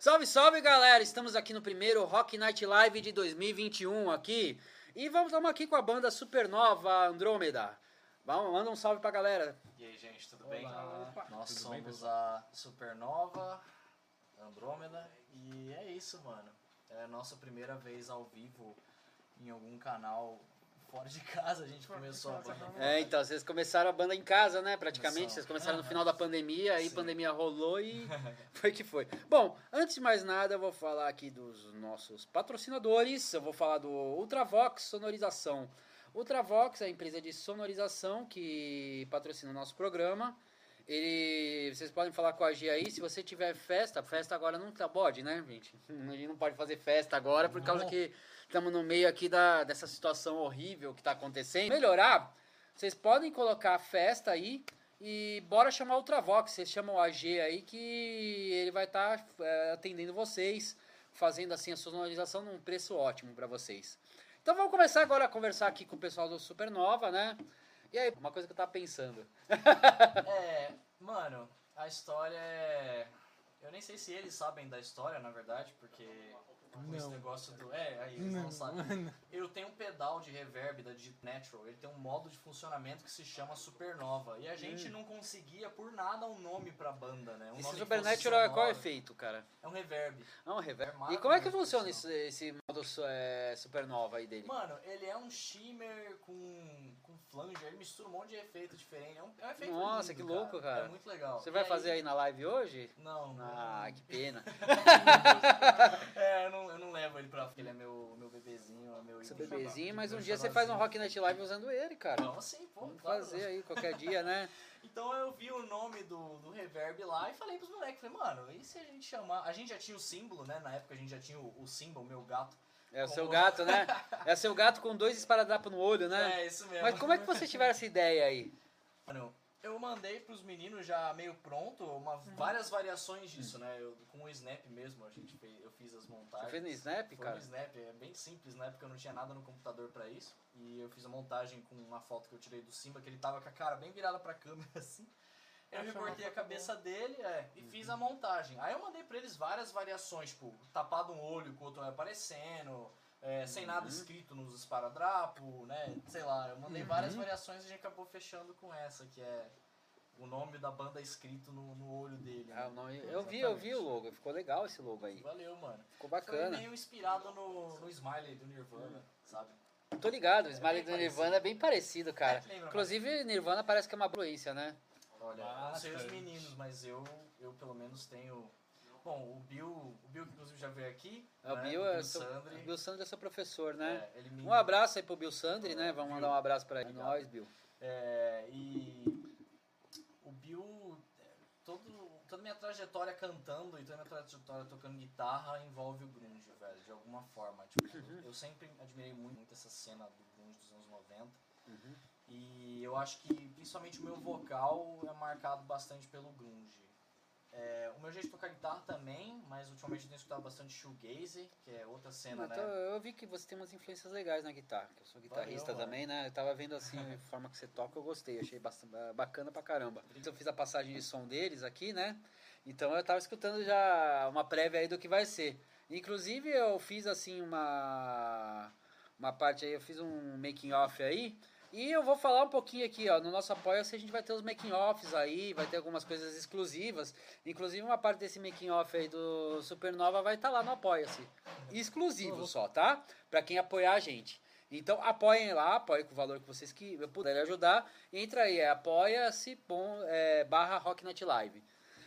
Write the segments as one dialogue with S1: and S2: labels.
S1: Salve, salve galera! Estamos aqui no primeiro Rock Night Live de 2021 aqui. E vamos estamos aqui com a banda Supernova Andrômeda. Vamos, manda um salve pra galera.
S2: E aí, gente, tudo bem?
S3: Olá.
S2: Nós
S3: Tudo
S2: somos
S3: bem,
S2: a Supernova Andrômeda e é isso, mano. É a nossa primeira vez ao vivo em algum canal fora de casa. A gente começou a banda.
S1: É, então, vocês começaram a banda em casa, né? Praticamente.
S2: Começamos.
S1: Vocês começaram no final da pandemia, aí a
S2: Sim.
S1: pandemia rolou e foi que foi. Bom, antes de mais nada, eu vou falar aqui dos nossos patrocinadores. Eu vou falar do Ultravox Sonorização. Ultravox é a empresa de sonorização que patrocina o nosso programa. Ele, vocês podem falar com a G aí, se você tiver festa, festa agora não tá pode, né, gente? A gente não pode fazer festa agora por causa
S2: Não.
S1: que estamos no meio aqui da, dessa situação horrível que está acontecendo. Melhorar, vocês podem colocar a festa aí e bora chamar o Ultravox. Vocês chamam o AG aí que ele vai estar atendendo vocês, fazendo assim a sonorização num preço ótimo para vocês. Então vamos começar agora a conversar aqui com o pessoal do Supernova, né? E aí, uma coisa que eu tava pensando.
S2: É, mano, a história é. Eu nem sei se eles sabem da história, na verdade, porque com esse
S3: Não.
S2: negócio do. É, aí eles não, sabem. Eu tenho um pedal de reverb da Digit Natural, ele tem um modo de funcionamento que se chama Supernova. E a gente não conseguia por nada um nome pra banda, né? Um
S1: Hum. Esse Supernatural é qual efeito, cara?
S2: É um reverb.
S1: É um reverb.
S2: É
S1: E como é que funciona
S2: pessoal.
S1: esse, esse modo é, Supernova aí dele?
S2: Mano, ele é um shimmer com flanger, ele mistura um monte de efeito diferente. É um, é um efeito
S1: Nossa,
S2: lindo,
S1: que louco, cara.
S2: É muito legal.
S1: Você
S2: E
S1: vai fazer aí na live hoje?
S2: Não, não.
S1: Ah, que pena.
S2: É, eu não, eu não levo ele pra. porque Ele é meu, meu bebezinho, é meu
S1: Seu bebezinho, mas um dia você faz um. Rock Night Live usando ele, cara.
S2: Vamos sim, pô.
S1: Vamos
S2: claro.
S1: fazer aí qualquer dia, né?
S2: Então eu vi o nome do, do reverb lá e falei pros moleques, falei, mano, e se a gente chamar. A gente já tinha o símbolo, né? Na época a gente já tinha o, o símbolo, meu gato.
S1: É o seu gato, né? É o seu gato com dois esparadrapos no olho, né?
S2: É, isso mesmo.
S1: Mas como é que vocês tiveram essa ideia aí?
S2: Mano, eu mandei pros meninos já meio pronto, uma, várias variações disso, né? Eu, com o Snap mesmo, a gente fez, eu fiz as montagens.
S1: Você fez no Snap,
S2: Foi
S1: cara?
S2: no Snap, é bem simples, na época eu não tinha nada no computador pra isso. E eu fiz a montagem com uma foto que eu tirei do Simba, que ele tava com a cara bem virada pra câmera assim. Eu recortei a cabeça dele é, e fiz a montagem. Aí eu mandei pra eles várias variações, tipo, tapado um olho com o outro aparecendo, é, sem nada escrito nos esparadrapo, né? Sei lá, eu mandei várias variações e a gente acabou fechando com essa, que é o nome da banda escrito no, no olho dele.
S1: Ah,
S2: né?
S1: o nome- eu vi, eu vi o logo. Ficou legal esse logo aí.
S2: Valeu, mano.
S1: Ficou
S2: Foi
S1: bacana.
S2: meio inspirado no, no Smiley do Nirvana, sabe?
S1: Tô ligado, o Smiley
S2: É
S1: do Nirvana
S2: parecido.
S1: é bem parecido, cara.
S2: É, lembra
S1: Inclusive, Nirvana parece que é uma influência, né?
S2: Olha, eu não sei os meninos, mas eu, eu pelo menos tenho. Bom, o Bill, o Bill que inclusive já veio aqui.
S1: É, o
S2: né?
S1: Bill, é seu,
S2: Sandri.
S1: o Bill Sandri é seu professor, né?
S2: É, ele me,
S1: Um abraço aí pro Bill Sandri, né? Vamos mandar um abraço pra ele. Nós, Bill.
S2: É, e o Bill, é, todo, toda minha trajetória cantando e toda minha trajetória tocando guitarra envolve o grunge, velho, de alguma forma. Tipo,
S1: Uhum.
S2: eu sempre admirei muito, muito essa cena do grunge dos anos 90.
S1: Uhum.
S2: E eu acho que principalmente o meu vocal é marcado bastante pelo grunge. É, o meu jeito de tocar guitarra também, mas ultimamente eu tenho escutado bastante shoegaze, que é outra cena,
S1: Então,
S2: né?
S1: eu vi que você tem umas influências legais na guitarra, que eu sou guitarrista
S2: Valeu,
S1: também, né? Eu tava vendo assim a forma que você toca, eu gostei, achei bastante, bacana pra caramba. Eu fiz a passagem de som deles aqui, né? Então eu tava escutando já uma prévia aí do que vai ser. Inclusive eu fiz assim uma uma parte aí, eu fiz um making off aí. E eu vou falar um pouquinho aqui, ó, no nosso apoia-se a gente vai ter os making offs aí, vai ter algumas coisas exclusivas. Inclusive uma parte desse making off aí do Supernova vai estar lá no apoia-se. Exclusivo só, tá? Pra quem apoiar a gente. Então apoiem lá, apoiem com o valor que vocês que puderem ajudar. Entra aí, é apoia-se é, barra Rock Night Live.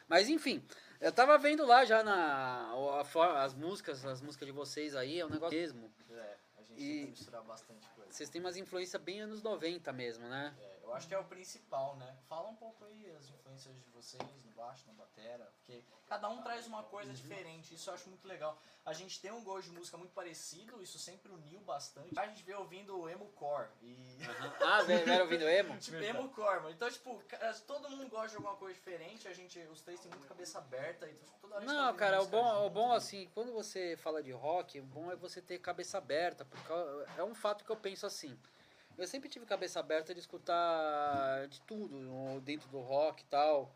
S1: Mas enfim, eu tava vendo lá já na a as músicas, as músicas de vocês aí, é um negócio mesmo.
S2: É, a gente
S1: E-
S2: misturar bastante.
S1: Vocês têm umas influências bem anos 90 mesmo, né?
S2: É, eu acho que é o principal, né? Fala um pouco aí as influências de vocês no baixo, na batera, porque cada um traz uma coisa
S1: Uhum.
S2: diferente, isso eu acho muito legal. A gente tem um gosto de música muito parecido, isso sempre uniu bastante. A gente veio ouvindo emo core e
S1: Ah, velho, vieram ouvindo emo?
S2: tipo emo core, mano. Então, tipo, todo mundo gosta de alguma coisa diferente, a gente, os três têm muito cabeça aberta, então tipo, toda hora tá
S1: Não, cara, o bom, o bom
S2: né?
S1: assim, quando você fala de rock, o bom é você ter cabeça aberta, porque é um fato que eu penso assim. Eu sempre tive cabeça aberta de escutar de tudo dentro do rock e tal.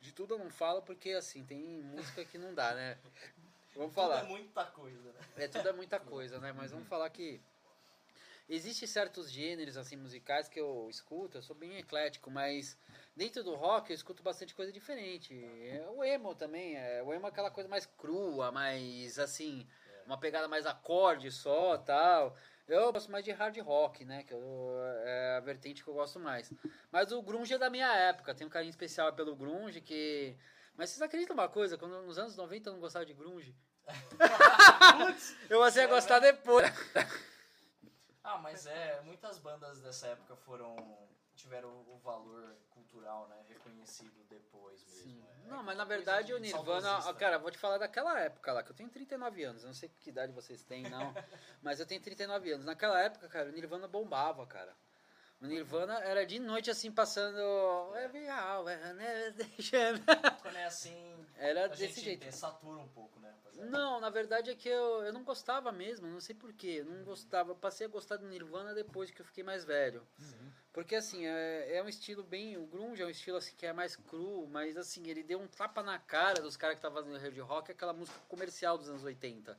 S1: De tudo eu não falo porque, assim, tem música que não dá, né? Vamos
S2: Tudo
S1: falar.
S2: é muita coisa, né?
S1: É, tudo é muita coisa, né? Mas vamos falar que Existem certos gêneros assim musicais que eu escuto, eu sou bem eclético, mas dentro do rock eu escuto bastante coisa diferente. É, O emo também, é, o emo é aquela coisa mais crua, mais assim, uma pegada mais acorde só, tal. Eu gosto mais de hard rock, né, que eu, é a vertente que eu gosto mais. Mas o grunge é da minha época, tenho um carinho especial pelo grunge que mas vocês acreditam uma coisa? Quando nos anos 90 eu não gostava de grunge. eu passei a gostar depois.
S2: Ah, mas é, muitas bandas dessa época foram tiveram o valor cultural, né, reconhecido depois mesmo. é.
S1: Não,
S2: É
S1: mas na verdade
S2: de
S1: o Nirvana, ó, cara, vou te falar daquela época lá, que eu tenho 39 anos, eu não sei que idade vocês têm, não, mas eu tenho 39 anos. Naquela época, cara, o Nirvana bombava, cara. O Nirvana era de noite assim passando. Every hour, né.
S2: Quando é assim,
S1: Era
S2: a
S1: desse
S2: gente
S1: jeito.
S2: é, satura um pouco, né?
S1: Não, na verdade é que eu, eu não gostava mesmo, não sei porquê. Não gostava. Eu passei a gostar do Nirvana depois que eu fiquei mais velho. Porque assim, é, é um estilo bem. O Grunge é um estilo assim que é mais cru, mas assim, ele deu um tapa na cara dos caras que estavam fazendo hard rock, aquela música comercial dos anos 80.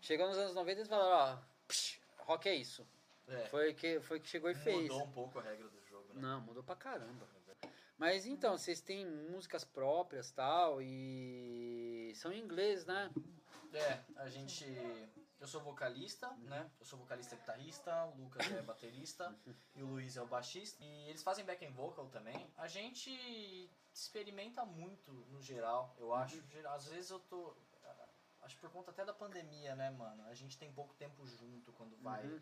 S1: Chegou nos anos 90 e eles falaram, ó, psh, rock é isso.
S2: É,
S1: Foi que, foi que chegou e fez.
S2: mudou um pouco a regra do?
S1: Não, mudou pra caramba. Mas então, vocês têm músicas próprias tal, e são em inglês, né?
S2: É, a gente. Eu sou vocalista, né? Eu sou vocalista e guitarrista, o Lucas é baterista e o Luiz é o baixista. E eles fazem backing vocal também. A gente experimenta muito no geral, eu acho. Geral- Às vezes eu tô. Acho por conta até da pandemia, né, mano? A gente tem pouco tempo junto quando vai
S1: Uhum.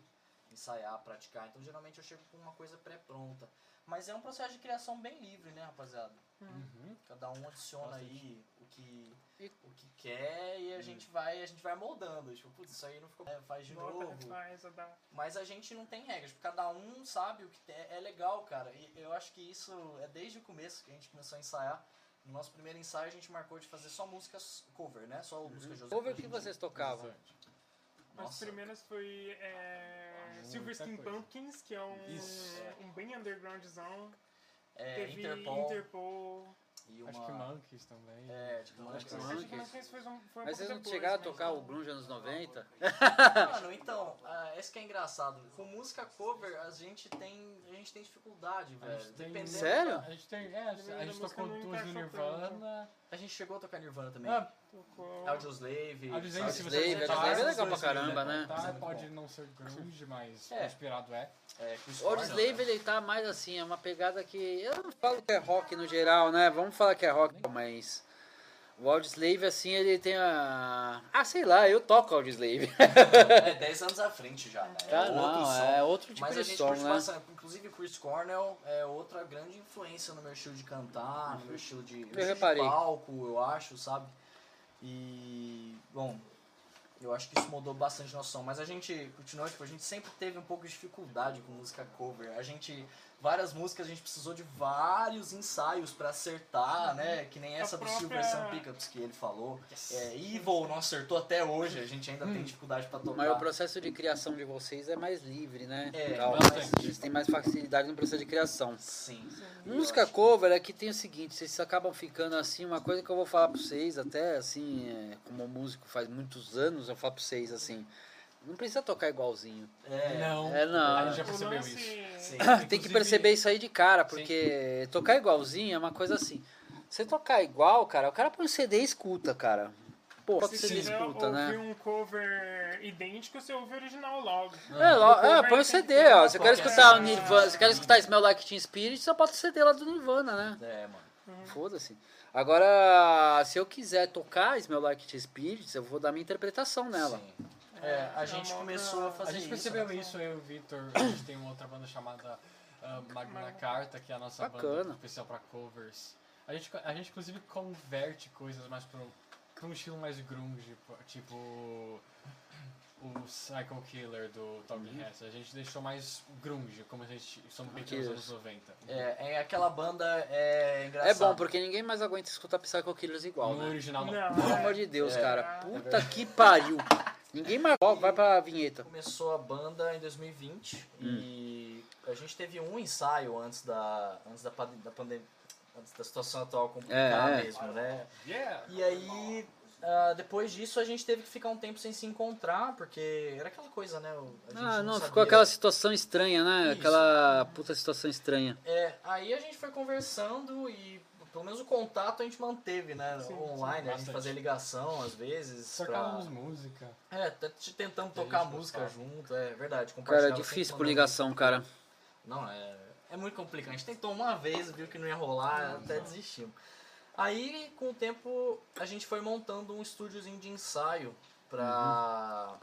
S2: Ensaiar, praticar. Então geralmente eu chego com uma coisa pré-pronta. Mas é um processo de criação bem livre, né, rapaziada?
S3: Uhum.
S2: Cada um adiciona
S3: Bastante.
S2: aí o que,
S1: E-
S2: o que quer e a gente vai a gente vai moldando. Tipo, putz, isso aí não ficou. é, faz de
S4: Volta,
S2: novo.
S4: refaz, adapta.
S2: Mas a gente não tem regras. Tipo, cada um sabe o que é, é legal, cara. E eu acho que isso é desde o começo que a gente começou a ensaiar. No nosso primeiro ensaio a gente marcou de fazer só músicas cover, né? Só música José.
S1: Cover que vocês tocavam.
S4: As
S2: Nossa.
S4: primeiras foi é,
S3: Muita
S4: Silver Skin
S3: coisa.
S4: Pumpkins, que é um,
S3: Isso.
S4: um bem undergroundzão.
S2: É,
S4: Teve
S2: Interpol,
S4: Interpol.
S2: e uma.
S3: Acho que Monkeys também.
S2: É, tipo, Monkeys.
S3: acho que
S4: Acho que
S1: Monkeys.
S4: Monkeys foi, um, foi um
S1: Mas vocês não chegaram a
S4: mas
S1: tocar o Grunge anos 90?
S2: Mano, então, ah, esse que é engraçado. Com música cover, a gente tem, a gente tem dificuldade, velho.
S3: tem-
S1: Sério?
S3: A gente tem. É, a gente, a gente tocou duas do Nirvana.
S2: A gente chegou a tocar Nirvana também.
S3: Ah,
S4: Tocou-
S2: Audioslave.
S1: Audioslave,
S3: você
S1: Audioslave
S3: tentar,
S1: é legal pra caramba, né?
S2: é
S3: pode
S2: bom.
S3: não ser grunge, mas
S2: É.
S3: inspirado é.
S2: É,
S1: O Audioslave,
S2: né?
S1: ele tá mais assim, é uma pegada que. Eu não falo que é rock no geral, né? Vamos falar que é rock, mas. O Audioslave, assim, ele tem a. Ah, sei lá, eu toco Audioslave.
S2: É 10 anos à frente já, né?
S1: Ah,
S2: outro
S1: não,
S2: som.
S1: é outro tipo
S2: Mas
S1: de
S2: a gente
S1: som, né?
S2: Inclusive, Chris Cornell é outra grande influência no meu estilo de cantar, no meu estilo de, no estilo de palco, eu acho, sabe? E, bom, eu acho que isso mudou bastante nosso som. Mas a gente continua, tipo, a gente sempre teve um pouco de dificuldade com música cover. A gente, várias músicas, a gente precisou de vários ensaios pra acertar, né? Que nem
S4: A
S2: essa do
S4: própria-
S2: Silver Sun Pickups que ele falou. É, Evil não acertou até hoje, a gente ainda tem dificuldade pra tocar.
S1: Mas o processo de criação de vocês é mais livre, né?
S2: É.
S1: Vocês têm mais facilidade no processo de criação.
S2: Sim.
S1: Música
S2: Eu acho-
S1: cover é que tem o seguinte, vocês acabam ficando assim, uma coisa que eu vou falar pra vocês, até assim, é, como músico faz muitos anos, eu falo pra vocês assim, não precisa tocar igualzinho.
S2: É,
S3: Não.
S1: É, não.
S3: A gente já percebeu isso.
S2: Sim.
S1: tem que perceber isso aí de cara, porque tocar igualzinho é uma coisa assim. Você tocar igual, cara, o cara põe um CD e escuta, cara. Pô,
S4: Se
S1: você escuta, né?
S4: um cover idênco, você ouve o original logo.
S1: É, lo- é, põe o CD, ó. Você quer escutar o. Nirvana, você quer escutar Smell Like Teen Spirit, você bota o CD lá do Nirvana, né?
S2: É, mano.
S1: Foda-se. Agora, se eu quiser tocar Smell Like Teen Spirit, eu vou dar minha interpretação nela.
S2: Sim. É, a gente começou a fazer
S3: A gente
S2: isso.
S3: percebeu
S2: né?
S3: isso, eu e o Victor. A gente tem uma outra banda chamada ah, Magna Carta, que é a nossa
S1: Bacana.
S3: banda especial pra covers. A gente, a gente inclusive converte coisas mais pro, pra um estilo mais grunge, pô, tipo o Psycho Killer do Talking
S1: Uhum.
S3: Heads. A gente deixou mais grunge, como a gente somos bem nos anos 90.
S2: É, é aquela banda é
S1: É
S2: engraçada.
S1: bom, porque ninguém mais aguenta escutar Psycho Killers igual,
S3: no
S1: né?
S3: original não.
S1: Pelo amor de Deus,
S2: É.
S1: cara. Puta que pariu. Ninguém mais. Ó, Vai pra vinheta.
S2: Começou a banda em 2020
S1: Hum.
S2: e a gente teve um ensaio antes da antes da, da pandemia da situação atual complicada
S1: É, é.
S2: mesmo, né?
S3: Yeah!
S2: E aí, ah, depois disso, a gente teve que ficar um tempo sem se encontrar, porque era aquela coisa, né? o- A gente
S1: Ah, não,
S2: sabia.
S1: ficou aquela situação estranha, né?
S2: Isso.
S1: Aquela puta situação estranha.
S2: É, aí a gente foi conversando e pelo menos o contato a gente manteve, né?
S4: Sim,
S2: online,
S3: sim,
S2: a gente fazia ligação às vezes. Pra...
S3: Tocávamos música.
S2: É, até te- tentando tocar música
S3: gostava.
S2: junto, é verdade.
S1: Cara, é difícil por ligação, cara.
S2: Não, é, é muito complicado. A gente tentou uma vez, viu que não ia rolar, até desistimos. Aí, com o tempo, a gente foi montando um estúdiozinho de ensaio pra,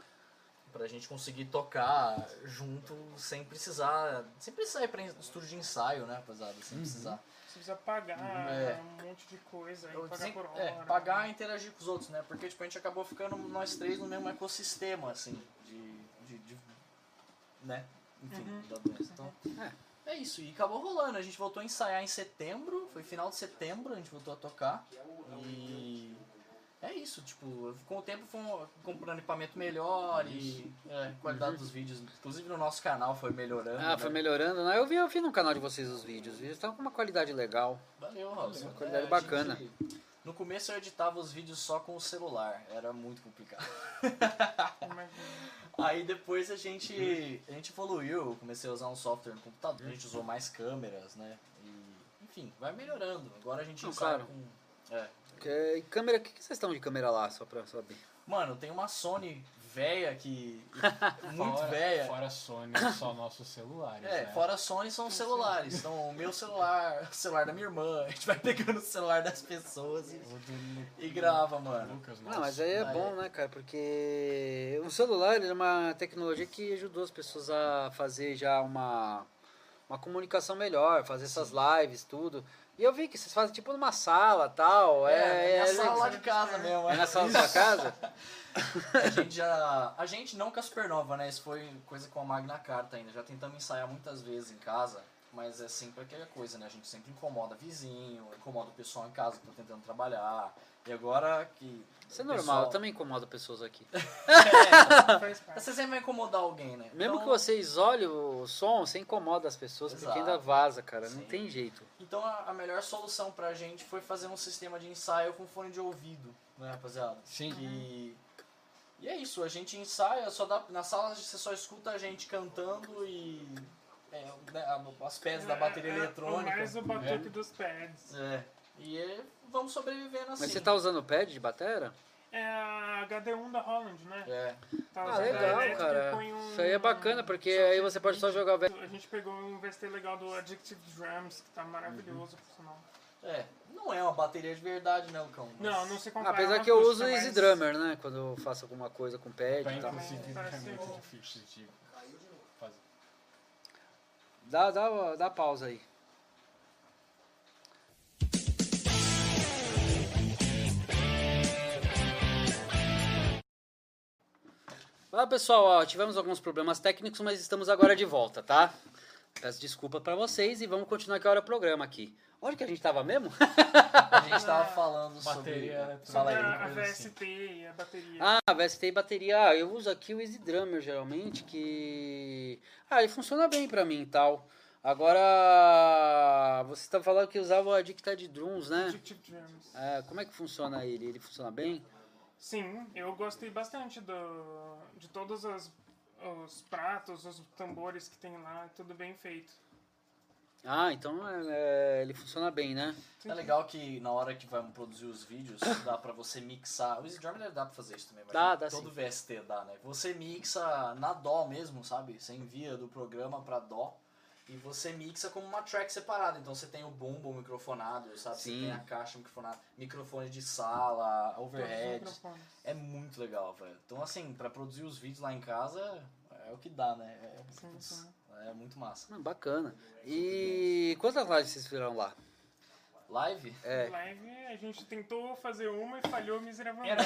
S2: pra gente conseguir tocar junto sem precisar. Sem precisar ir pra estúdio de ensaio, né, rapaziada? Sem precisar.
S4: Precisa pagar
S2: É.
S4: um monte de coisa, aí
S2: Eu
S4: pagar por hora.
S2: é, pagar e interagir com os outros, né? Porque tipo, a gente acabou ficando nós três no mesmo ecossistema, assim, de. de, de- né? Enfim,
S4: Uhum.
S2: da doença. Então, é. isso, e acabou rolando. A gente voltou a ensaiar em setembro, foi final de setembro, a gente voltou a tocar. E. É isso, tipo, com o tempo fomos comprando equipamento melhor e é, a qualidade dos vídeos, inclusive no nosso canal foi melhorando.
S1: Ah, foi
S2: né?
S1: melhorando, né? Eu vi, eu vi no canal de vocês os vídeos. Os vídeos estavam com uma qualidade legal.
S2: Valeu, Robson.
S1: qualidade
S2: a
S1: bacana.
S2: gente- no começo eu editava os vídeos só com o celular, era muito complicado. Aí depois a gente, a gente evoluiu, comecei a usar um software no computador, a gente usou mais câmeras, né? E, enfim, vai melhorando. Agora a gente
S1: Não, claro.
S2: com. É.
S1: Que- E câmera, o que, que vocês estão de câmera lá, só pra saber?
S2: Mano, tem uma Sony velha que. muito
S3: fora,
S2: velha.
S3: Fora Sony, só nossos celulares.
S2: É,
S3: né?
S2: fora a Sony são os celulares. Então, o meu celular, o celular da minha irmã, a gente vai pegando o celular das pessoas e, e grava, mano.
S3: Lucas,
S1: Não, mas aí é bom, né, cara? Porque o celular ele é uma tecnologia que ajudou as pessoas a fazer já uma, uma comunicação melhor, fazer essas lives, tudo. E eu vi que vocês fazem tipo numa sala tal.
S2: É,
S1: É,
S2: é,
S1: é,
S2: na sala
S1: legal.
S2: lá de casa mesmo.
S1: É na sala da sua casa?
S2: A gente já. A gente não com a Supernova, né? Isso foi coisa com a Magna Carta ainda. Já tentamos ensaiar muitas vezes em casa, mas é sempre aquela coisa, né? A gente sempre incomoda vizinho, incomoda o pessoal em casa que tá tentando trabalhar. E agora que.
S1: Isso é normal,
S2: pessoal-
S1: eu também incomodo pessoas aqui.
S4: Parte.
S2: Você sempre vai incomodar alguém, né?
S1: Mesmo
S2: Então-
S1: que você isole o som, você incomoda as pessoas, porque
S2: Exato.
S1: ainda vaza, cara. Não
S2: Sim.
S1: tem jeito.
S2: Então a, a melhor solução pra gente foi fazer um sistema de ensaio com fone de ouvido, né, rapaziada?
S3: Sim.
S2: E, e é isso, a gente ensaia, só dá, na sala você só escuta a gente cantando e é, né, as peças da bateria
S4: É, é,
S2: eletrônica.
S4: Mais o batuque
S3: É.
S4: dos pads.
S2: É, e é, vamos sobrevivendo assim.
S1: Mas você tá usando o pad de batera?
S4: É a HD1 da Holland, né?
S2: É,
S4: Tá
S1: Ah, legal, cara.
S4: põe um-
S1: Isso aí é bacana, porque
S4: só
S1: aí você pode só jogar
S4: A gente pegou um VST legal do Addictive Drums, que tá maravilhoso, por sinal.
S2: é, não é uma bateria de verdade, né, Lucão? Mas-
S4: Não, não se compara.
S1: Apesar
S4: uma
S1: que eu uso o Easy
S4: mas-
S1: Drummer, né? Quando eu faço alguma coisa com pad e tal.
S3: inclusive
S4: Parece
S3: é difícil de fazer.
S1: Dá, dá, dá pausa aí. Fala pessoal, ó, tivemos alguns problemas técnicos, mas estamos agora de volta, tá? Peço desculpa pra vocês e vamos continuar que hora o programa aqui. Onde que a gente tava mesmo?
S2: A gente tava falando sobre...
S3: Bateria.
S2: Fala
S4: Sobre
S2: aí,
S4: a, a
S3: assim.
S4: VST e a bateria.
S1: Ah, VST e bateria. Ah, eu uso aqui o Easy Drummer geralmente, que. Ah, ele funciona bem pra mim e tal. Agora, você tá falando que usava o Addicted Drums, né?
S4: Addictive Drums.
S1: É, como é que funciona ele? Ele funciona bem?
S4: Sim, eu gostei bastante do, de todos os, os pratos, os tambores que tem lá, tudo bem feito.
S1: Ah, então é, é, ele funciona bem, né?
S2: É legal que na hora que vamos produzir os vídeos, dá pra você mixar. O Easy Drummer dar pra fazer isso também, mas
S1: Dá, dá
S2: todo VST dá, né? Você mixa na Dó mesmo, sabe? Você envia do programa pra Dó e você mixa como uma track separada. Então você tem o bumbo microfonado, sabe? Você
S1: Sim.
S2: tem a caixa microfonada, microfone de sala, overhead. É muito legal, velho. Então assim, pra produzir os vídeos lá em casa é o que dá, né? É,
S4: Sim, sim.
S2: é muito massa.
S1: Bacana. E quantas lives vocês fizeram lá?
S2: Live?
S1: É.
S4: Live, a gente tentou fazer uma e falhou miseravelmente.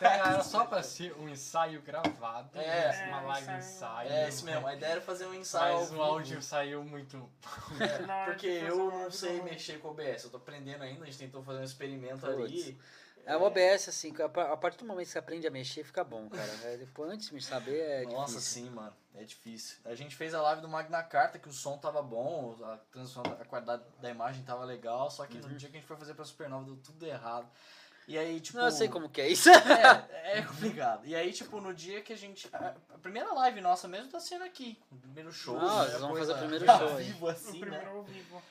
S3: Era, era só pra ser um ensaio gravado,
S2: É.
S3: né? uma
S4: É,
S3: live
S4: ensaio.
S3: ensaio.
S2: É isso mesmo. A ideia era fazer um ensaio.
S3: Mas o áudio saiu muito.
S4: Hora
S2: Porque eu não sei mexer com o OBS, eu tô aprendendo ainda, a gente tentou fazer um experimento
S1: Puts.
S2: ali.
S1: É, o OBS, assim, a pa- a partir do momento que você aprende a mexer, fica bom, cara. É, depois, antes de me saber, é
S2: Nossa,
S1: difícil.
S2: sim, mano. É difícil. A gente fez a live do Magna Carta, que o som tava bom, a, a qualidade da imagem tava legal, só que
S1: Uhum.
S2: no dia que a gente foi fazer pra Supernova deu tudo errado. E aí, tipo.
S1: Não, eu sei como que é isso.
S2: É, é complicado. E aí, tipo, no dia que a gente. A primeira live nossa mesmo tá sendo aqui. O primeiro show.
S1: Ah,
S2: né,
S1: vocês vão
S2: coisa
S1: fazer o primeiro show
S2: ao vivo
S4: O
S2: assim,
S4: primeiro
S2: né?
S4: ao vivo.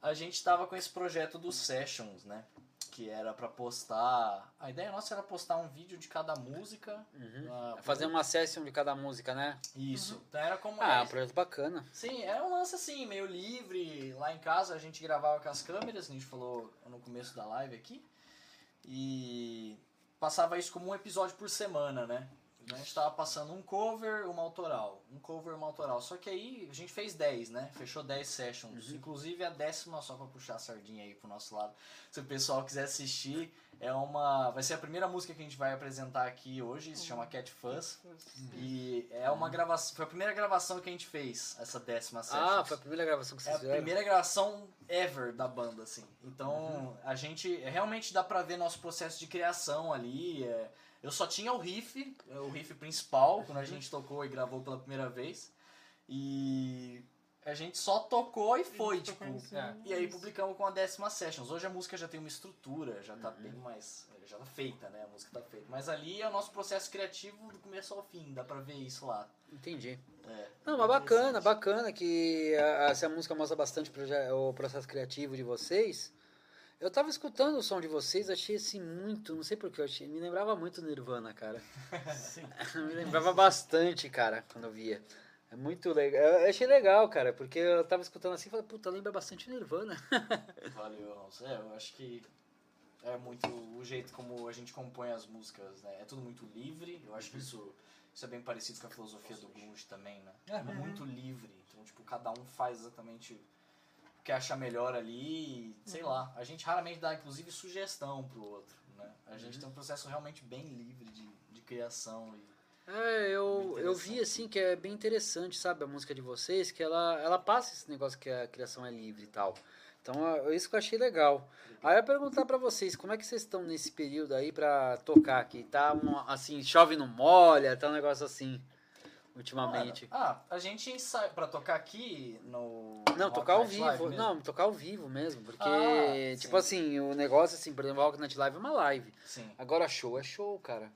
S2: A gente tava com esse projeto do Sessions, né? Que era pra postar. A ideia nossa era postar um vídeo de cada música.
S1: Uhum.
S2: ah,
S1: Fazer uma session de cada música, né?
S2: Isso. Então era como.
S1: Ah, é um projeto bacana.
S2: Sim, era um lance assim, meio livre. Lá em casa a gente gravava com as câmeras, a gente falou no começo da live aqui. E passava isso como um episódio por semana, né? A gente tava passando um cover, uma autoral. Um cover, uma autoral. Só que aí a gente fez 10, né? Fechou 10 sessions. Inclusive a décima, só pra puxar a sardinha aí pro nosso lado. Se o pessoal quiser assistir, é uma. Vai ser a primeira música que a gente vai apresentar aqui hoje, se chama Cat Fuzz. E é uma gravação. Foi a primeira gravação que a gente fez, essa décima session.
S1: Ah, foi a primeira gravação que
S2: É
S1: vocês
S2: a
S1: fizeram?
S2: primeira gravação ever da banda, assim. Então, a gente realmente dá pra ver nosso processo de criação ali. é. Eu só tinha o riff, é, o riff principal, quando a gente tocou e gravou pela primeira vez. E a gente só tocou e foi, tipo.
S3: é.
S2: E aí publicamos com a décima sessions. Hoje a música já tem uma estrutura, já tá bem mais. Já tá feita, né? A música tá feita. Mas ali é o nosso processo criativo do começo ao fim, dá pra ver isso lá.
S1: Entendi.
S2: É,
S1: Não, mas bacana, bacana que a- essa música mostra bastante o processo criativo de vocês. Eu tava escutando o som de vocês, achei assim muito, não sei porquê, eu achei, me lembrava muito Nirvana, cara. me lembrava bastante, cara, quando eu via. É muito legal. Eu achei legal, cara, porque eu tava escutando assim e falei, puta, lembra bastante Nirvana.
S2: Valeu, Alonso. É, eu acho que é muito o jeito como a gente compõe as músicas, né? É tudo muito livre. Eu acho que isso, isso é bem parecido com a filosofia do grunge também, né? É muito livre. Então, tipo, cada um faz exatamente que acha melhor ali. Sei lá. A gente raramente dá, inclusive, sugestão pro outro, né? A gente tem um processo realmente bem livre de, de criação e...
S1: É, eu,
S2: Bem
S1: eu vi assim que é bem interessante, sabe, a música de vocês, que ela, ela passa esse negócio que a criação é livre e tal. Então, é isso que eu achei legal. Aí eu ia perguntar pra vocês, como é que vocês estão nesse período aí pra tocar aqui? Tá um, assim, chove não molha, tá um negócio assim, ultimamente.
S2: Ah, a gente ensaia pra tocar aqui no...
S1: Não,
S2: no
S1: tocar ao
S2: Rock Night
S1: vivo. Não, tocar ao vivo mesmo. Porque,
S2: Ah,
S1: tipo
S2: sim.
S1: assim, o negócio, assim, por exemplo, o Rock Night Live é uma live.
S2: Sim.
S1: Agora show é show, cara.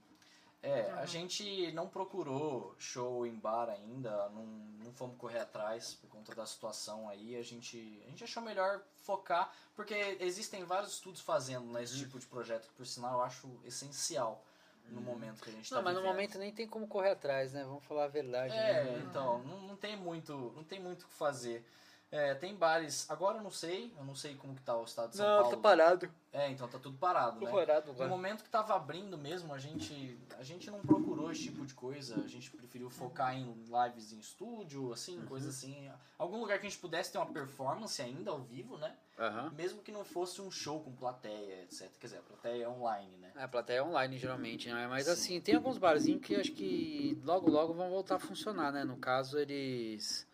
S2: É, a gente não procurou show em bar ainda, não, não fomos correr atrás por conta da situação aí. A gente, a gente achou melhor focar, porque existem vários estudos fazendo né,
S1: Uhum.
S2: tipo de projeto, que por sinal eu acho essencial no momento que a gente
S1: Uhum. Não,
S2: está
S1: mas no momento nem tem como correr atrás, né? Vamos falar a verdade.
S2: É,
S1: né?
S2: então, não, não tem muito não tem muito o que fazer. É, tem bares, agora eu não sei, eu não sei como que tá o estado de São
S1: Não,
S2: Paulo.
S1: tá parado.
S2: É, então tá tudo parado,
S1: Tô
S2: né?
S1: parado
S2: No momento que tava abrindo mesmo, a gente, a gente não procurou esse tipo de coisa. A gente preferiu focar em lives em estúdio, assim,
S1: Uhum.
S2: coisa assim. Algum lugar que a gente pudesse ter uma performance ainda ao vivo, né?
S1: Aham.
S2: Mesmo que não fosse um show com plateia, etc. Quer dizer, a plateia é online, né?
S1: É, a plateia é online geralmente, né? Mas
S2: Sim.
S1: assim, tem alguns barzinhos que acho que logo logo vão voltar a funcionar, né? No caso, eles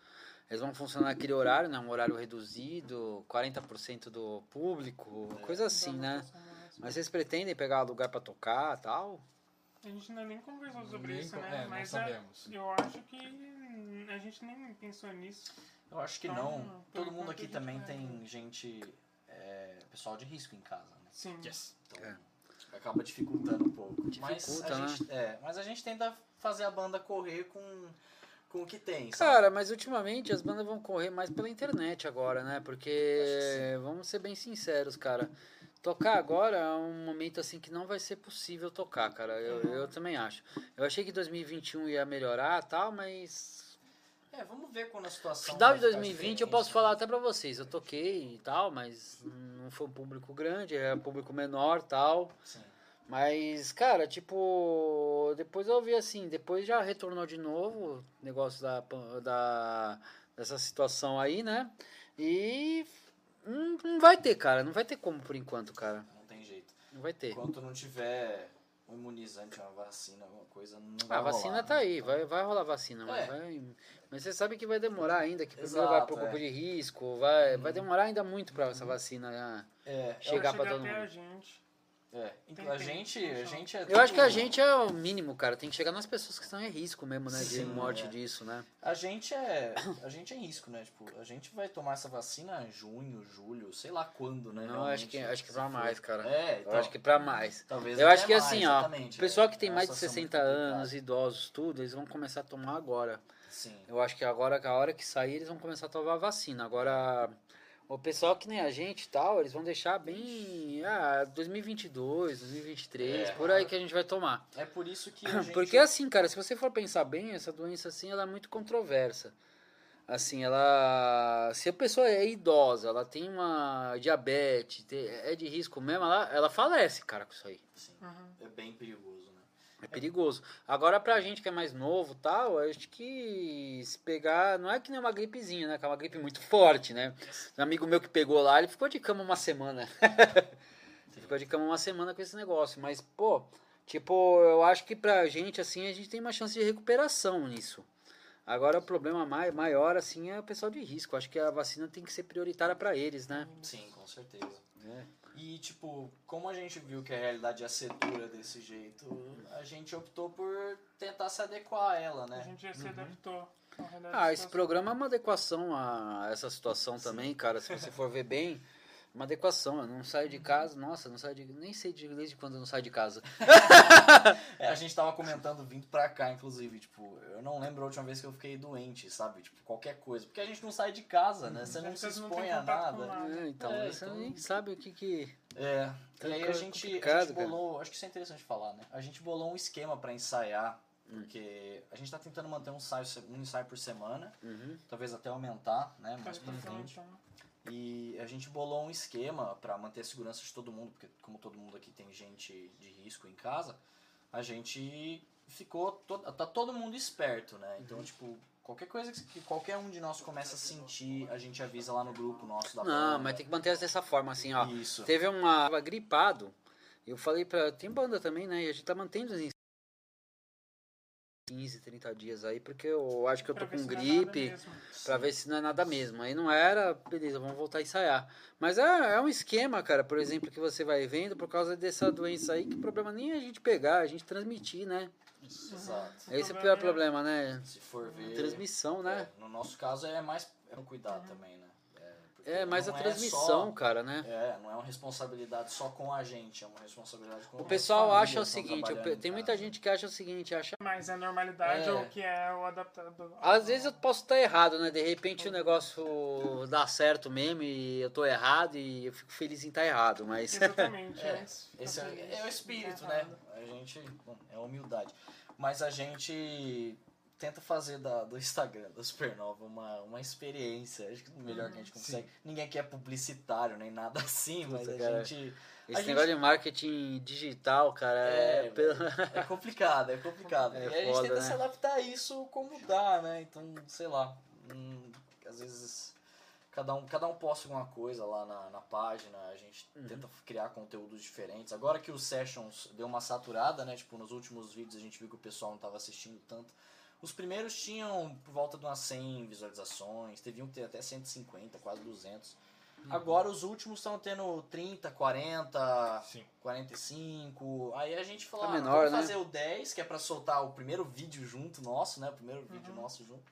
S1: eles vão funcionar naquele horário, né? Um horário reduzido, 40% do público,
S2: É.
S1: coisa assim, né? Mas vocês pretendem pegar lugar pra tocar tal?
S4: A gente ainda nem conversou sobre
S3: Nem
S4: isso, né?
S3: é, não
S4: Mas
S3: sabemos.
S4: a- eu acho que a gente nem pensou nisso.
S2: Eu acho que
S4: Então,
S2: não. Todo mundo aqui também
S4: vai-
S2: tem gente, é, pessoal de risco em casa, né?
S4: Sim.
S3: Yes.
S2: Então,
S1: É.
S2: acaba dificultando um pouco. mas,
S1: Dificulta,
S2: a
S1: né?
S2: gente, é, mas a gente tenta fazer a banda correr com, com o que tem, sabe?
S1: Cara, mas ultimamente as bandas vão correr mais pela internet agora, né? Porque, vamos ser bem sinceros, cara. Tocar agora é um momento assim que não vai ser possível tocar, cara. Eu, eu também acho. Eu achei que 2021 ia melhorar tal, mas.
S2: É, vamos ver quando a situação.
S1: Final de
S2: ficar
S1: 2020 eu posso
S2: né?
S1: falar até pra vocês. Eu toquei e tal, mas não foi um público grande, é um público menor tal.
S2: Sim.
S1: Mas, cara, tipo, depois eu vi assim, depois já retornou de novo o negócio da, da dessa situação aí, né? E não, não vai ter, cara, não vai ter como por enquanto, cara.
S2: Não tem jeito.
S1: Não vai ter.
S2: Enquanto não tiver um imunizante, uma vacina, alguma coisa, não vai
S1: A vacina
S2: rolar,
S1: tá
S2: né?
S1: aí, vai, vai rolar vacina, mas,
S2: É.
S1: vai, mas você sabe que vai demorar ainda, que primeiro
S2: Exato,
S1: vai pro
S2: é.
S1: grupo de risco, vai, vai demorar ainda muito pra essa vacina né,
S2: É,
S1: chegar pra
S4: chegar
S1: todo
S4: até a
S1: mundo.
S4: gente.
S2: É, então
S4: Tem-
S2: a
S4: tem-
S2: gente,
S4: tem
S2: a gente é
S1: Eu acho que a gente é o mínimo, cara. Tem que chegar nas pessoas que estão em risco mesmo, né? De
S2: Sim,
S1: morte
S2: é.
S1: disso, né?
S2: A gente é. A gente é em risco, né? Tipo, a gente vai tomar essa vacina em junho, julho, sei lá quando, né?
S1: Não, acho que, acho que pra mais, cara.
S2: É,
S1: Eu
S2: então,
S1: acho que pra mais.
S2: talvez
S1: Eu acho que
S2: mais,
S1: assim, ó,
S2: exatamente,
S1: o pessoal que
S2: é.
S1: tem
S2: É
S1: mais de
S2: situação
S1: 60
S2: muito complicada.
S1: anos, idosos, tudo, eles vão começar a tomar agora.
S2: Sim.
S1: Eu acho que agora, a hora que sair, eles vão começar a tomar vacina. Agora, o pessoal que nem a gente e tal, eles vão deixar bem. Ah, 2022, 2023,
S2: É.
S1: por aí que a gente vai tomar.
S2: É por isso que a gente.
S1: Porque assim, cara, se você for pensar bem, essa doença assim, ela é muito controversa. Assim, ela. Se a pessoa é idosa, ela tem uma diabetes, te- é de risco mesmo, ela, ela falece, cara, com isso aí.
S2: Sim,
S4: Uhum.
S2: é bem perigoso?
S1: É perigoso. Agora, pra gente que é mais novo tal, acho que se pegar. Não é que nem uma gripezinha, né? Que é uma gripe muito forte, né? Um amigo meu que pegou lá, ele ficou de cama uma semana. Ele ficou de cama uma semana com esse negócio. Mas, pô, tipo, eu acho que pra gente, assim, a gente tem uma chance de recuperação nisso. Agora, o problema mai- maior, assim, é o pessoal de risco. Acho que a vacina tem que ser prioritária pra eles, né?
S2: Sim, com certeza.
S1: É.
S2: E, tipo, como a gente viu que a realidade ia ser dura desse jeito, a gente optou por tentar se adequar a ela,
S4: A
S2: né?
S4: gente já se adaptou. à realidade
S1: Ah, esse
S4: situação.
S1: programa é uma adequação a essa situação também, cara. Se você for ver bem, uma adequação. Eu não saio de casa, nossa, não saio de. Nem sei de, desde quando eu não saio de casa.
S2: É, a gente tava comentando vindo pra cá, inclusive, tipo, eu não lembro a última vez que eu fiquei doente, sabe? Tipo, qualquer coisa. Porque a gente não sai de casa, né? Você não se
S4: não
S2: expõe
S4: têm
S2: a nada.
S4: nada.
S1: É, então,
S2: É,
S1: você
S2: então-
S1: nem sabe o que que.
S2: É,
S1: Tá
S2: e aí a gente, a gente
S1: cara.
S2: bolou, acho que isso é interessante falar, né? A gente bolou um esquema pra ensaiar, porque a gente tá tentando manter um ensaio, um ensaio por semana,
S1: Uhum.
S2: talvez até aumentar, né, mais pra frente.
S4: então.
S2: E a gente bolou um esquema pra manter a segurança de todo mundo, porque como todo mundo aqui tem gente de risco em casa, a gente ficou, to- tá todo mundo esperto, né? Então,
S1: Uhum.
S2: tipo, qualquer coisa que que qualquer um de nós começa a sentir, a gente avisa lá no grupo nosso da
S1: Não,
S2: banda.
S1: mas tem que manter dessa forma, assim, ó.
S2: Isso.
S1: Teve uma. Tava gripado. Eu falei pra. Tem banda também, né? E a gente tá mantendo 15, 30 dias aí, porque eu acho que eu tô com
S4: é
S1: gripe.
S4: mesmo.
S1: Pra ver se não é nada mesmo. Aí não era, beleza, vamos voltar a ensaiar. Mas é, é um esquema, cara, por exemplo, que você vai vendo por causa dessa doença aí, que o problema nem é a gente pegar, a gente transmitir, né?
S2: Exato.
S1: Esse é o pior problema, né?
S2: Se for ver.
S1: Transmissão, né?
S2: é, no nosso caso é mais é um cuidado também, né? É,
S1: É, mais a
S2: não
S1: transmissão,
S2: só-
S1: cara, né?
S2: É, não é uma responsabilidade só com a gente, é uma responsabilidade com
S1: O pessoal acha o seguinte, tem muita gente que acha o seguinte, acha.
S4: Mas a normalidade
S2: É.
S4: ou o que é o adaptado.
S1: Às vezes eu posso estar errado, né? De repente o negócio dá certo mesmo e eu tô errado e eu fico feliz em estar errado, mas.
S4: Exatamente.
S2: É,
S4: mas
S2: Esse
S4: tá
S2: é,
S4: feliz,
S2: é o
S4: tá
S2: espírito, né? A gente. Bom, é a humildade. Mas a gente tenta fazer da, do Instagram da Supernova uma, uma experiência. Acho que o melhor que a gente consegue. Ninguém aqui é publicitário nem nada assim, mas
S1: Puta,
S2: a
S1: cara.
S2: gente.
S1: Esse
S2: gente-
S1: negócio de marketing digital, cara, é.
S2: É,
S1: pelo-
S2: É complicado, é complicado.
S1: É
S2: e a gente
S1: foda,
S2: tenta
S1: né?
S2: se adaptar a isso como dá, né? Então, sei lá. hum, às vezes cada um, cada um posta alguma coisa lá na, na página, a gente
S1: Uhum.
S2: tenta criar conteúdos diferentes. Agora que o Sessions deu uma saturada, né? Tipo, nos últimos vídeos a gente viu que o pessoal não estava assistindo tanto. Os primeiros tinham por volta de umas 100 visualizações, teve um que ter até 150, quase 200.
S1: Uhum.
S2: Agora os últimos estão tendo 30, 40,
S3: Sim.
S2: 45. Aí a gente falou,
S1: Tá
S2: ah,
S1: menor,
S2: vamos
S1: né?
S2: fazer o 10, que é pra soltar o primeiro vídeo junto nosso, né? O primeiro vídeo nosso junto.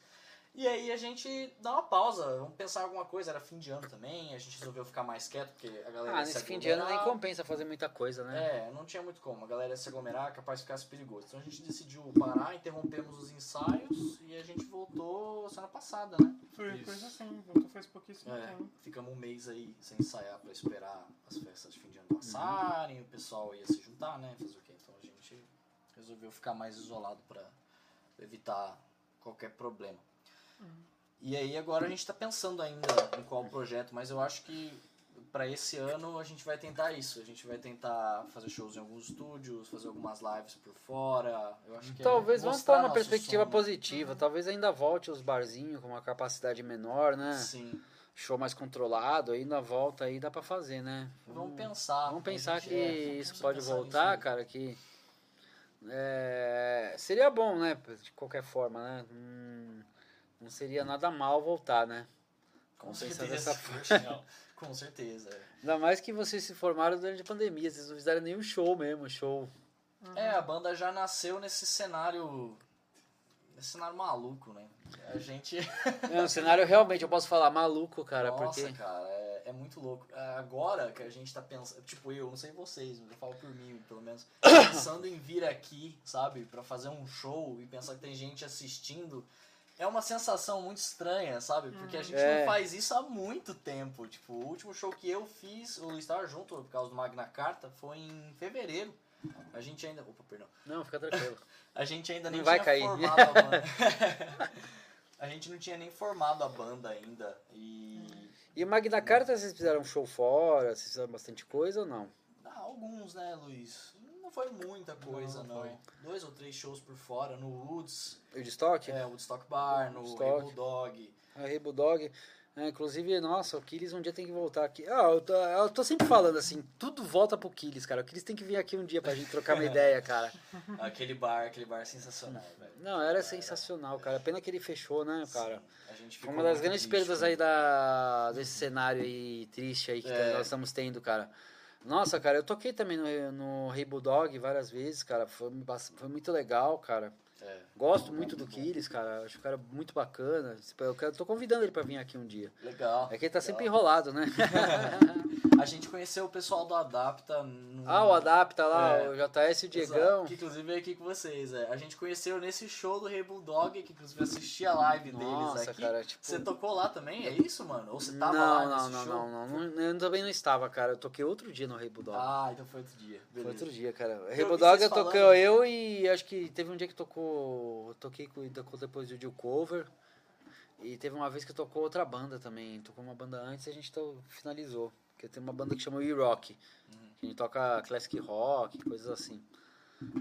S2: E aí a gente dá uma pausa, vamos pensar alguma coisa. Era fim de ano também, a gente resolveu ficar mais quieto, porque a galera
S1: Ah,
S2: ia se
S1: nesse fim de ano nem compensa fazer muita coisa, né?
S2: É, não tinha muito como. A galera ia se aglomerar, capaz de ficar perigoso. Então a gente decidiu parar, interrompemos os ensaios e a gente voltou semana passada, né?
S4: Foi
S3: Isso.
S4: coisa assim, voltou faz pouquíssimo
S2: É,
S4: tempo.
S2: ficamos um mês aí sem ensaiar pra esperar as festas de fim de ano passarem, o pessoal ia se juntar, né? Fazer o quê? Então a gente resolveu ficar mais isolado pra evitar qualquer problema. E aí agora a gente tá pensando ainda em qual projeto, mas eu acho que pra esse ano a gente vai tentar isso. A gente vai tentar fazer shows em alguns estúdios, fazer algumas lives por fora. Eu acho que é
S1: Talvez vamos
S2: mostrar
S1: pôr uma perspectiva
S2: som.
S1: positiva. Talvez ainda volte os barzinhos com uma capacidade menor, né?
S2: Sim.
S1: Show mais controlado, ainda volta aí, dá pra fazer, né?
S2: Vamos pensar.
S1: Vamos pensar que
S2: é,
S1: isso
S2: vamos
S1: pode
S2: pensar
S1: voltar,
S2: nisso.
S1: cara, que é, seria bom, né? De qualquer forma, né? Hum, não seria nada mal voltar, né?
S2: Com certeza.
S1: dessa forma.
S2: Com certeza.
S1: Ainda mais que vocês se formaram durante a pandemia, vocês não fizeram nenhum show mesmo, show.
S2: É, a banda já nasceu nesse cenário. Nesse cenário maluco, né? A gente.
S1: É um cenário realmente, eu posso falar, maluco, cara,
S2: Nossa,
S1: porque.
S2: cara, é, é muito louco. É, Agora que a gente tá pensando. Tipo, eu, não sei vocês, mas eu falo por mim, pelo menos. Pensando em vir aqui, sabe, pra fazer um show e pensar que tem gente assistindo. É uma sensação muito estranha, sabe? Porque a gente
S1: É.
S2: não faz isso há muito tempo. Tipo, o último show que eu fiz, o Luiz estava junto por causa do Magna Carta, foi em fevereiro. A gente ainda. Opa, perdão.
S1: Não, fica tranquilo.
S2: A gente ainda
S1: Não
S2: nem
S1: vai
S2: tinha
S1: cair.
S2: formado a banda. a gente não tinha nem formado a banda ainda. E.
S1: E o Magna Carta, vocês fizeram um show fora, vocês fizeram bastante coisa ou não?
S2: Ah, alguns, né, Luiz? Não foi muita coisa,
S3: Não,
S2: não. Dois ou três shows por fora, no Woods,
S1: O estoque?
S2: é, Woodstock Bar, no
S1: Woodstock.
S2: Bulldog.
S1: A Rei Bulldog. É, inclusive, nossa, o Killis um dia tem que voltar aqui. Ah, eu tô, eu tô sempre falando assim, tudo volta pro Killis, cara. O Killis tem que vir aqui um dia pra gente trocar uma ideia, cara.
S2: Aquele bar, aquele bar sensacional, velho.
S1: Não, era sensacional, cara. Pena que ele fechou, né, cara?
S2: Sim,
S1: uma das grandes
S2: triste,
S1: perdas aí da, desse cenário aí triste aí que
S2: É.
S1: nós estamos tendo, cara. Nossa, cara, eu toquei também no, no Rei Bulldog várias vezes, cara. Foi, foi muito legal, cara.
S2: É.
S1: Gosto muito do Killis, cara. Acho o cara muito bacana. Eu quero- tô convidando ele pra vir aqui um dia.
S2: Legal.
S1: É que ele tá sempre
S2: legal.
S1: enrolado, né?
S2: A gente conheceu o pessoal do Adapta. No...
S1: Ah, o Adapta lá,
S2: É.
S1: o JS e o
S2: Exato,
S1: Diegão.
S2: Que inclusive veio aqui com vocês. É. A gente conheceu nesse show do Rei Bulldog, que inclusive assisti a live deles
S1: Nossa,
S2: aqui.
S1: cara, tipo...
S2: Você tocou lá também? É isso, mano? Ou você tava
S1: não,
S2: lá
S1: não,
S2: nesse
S1: não,
S2: show?
S1: não, não, não. Eu também não estava, cara. Eu toquei outro dia no Rei Bulldog.
S2: Ah, então foi outro dia.
S1: Foi
S2: Beleza.
S1: outro dia, cara.
S2: vi
S1: Rei Bulldog eu toquei
S2: falando.
S1: eu e acho que teve um dia que tocou. Eu toquei com depois do Jill Cover. E teve uma vez que tocou outra banda também. Tocou uma banda antes e a gente to- Porque tem uma banda que chama E-Rock.
S2: Uhum.
S1: Que a gente toca classic rock, coisas assim.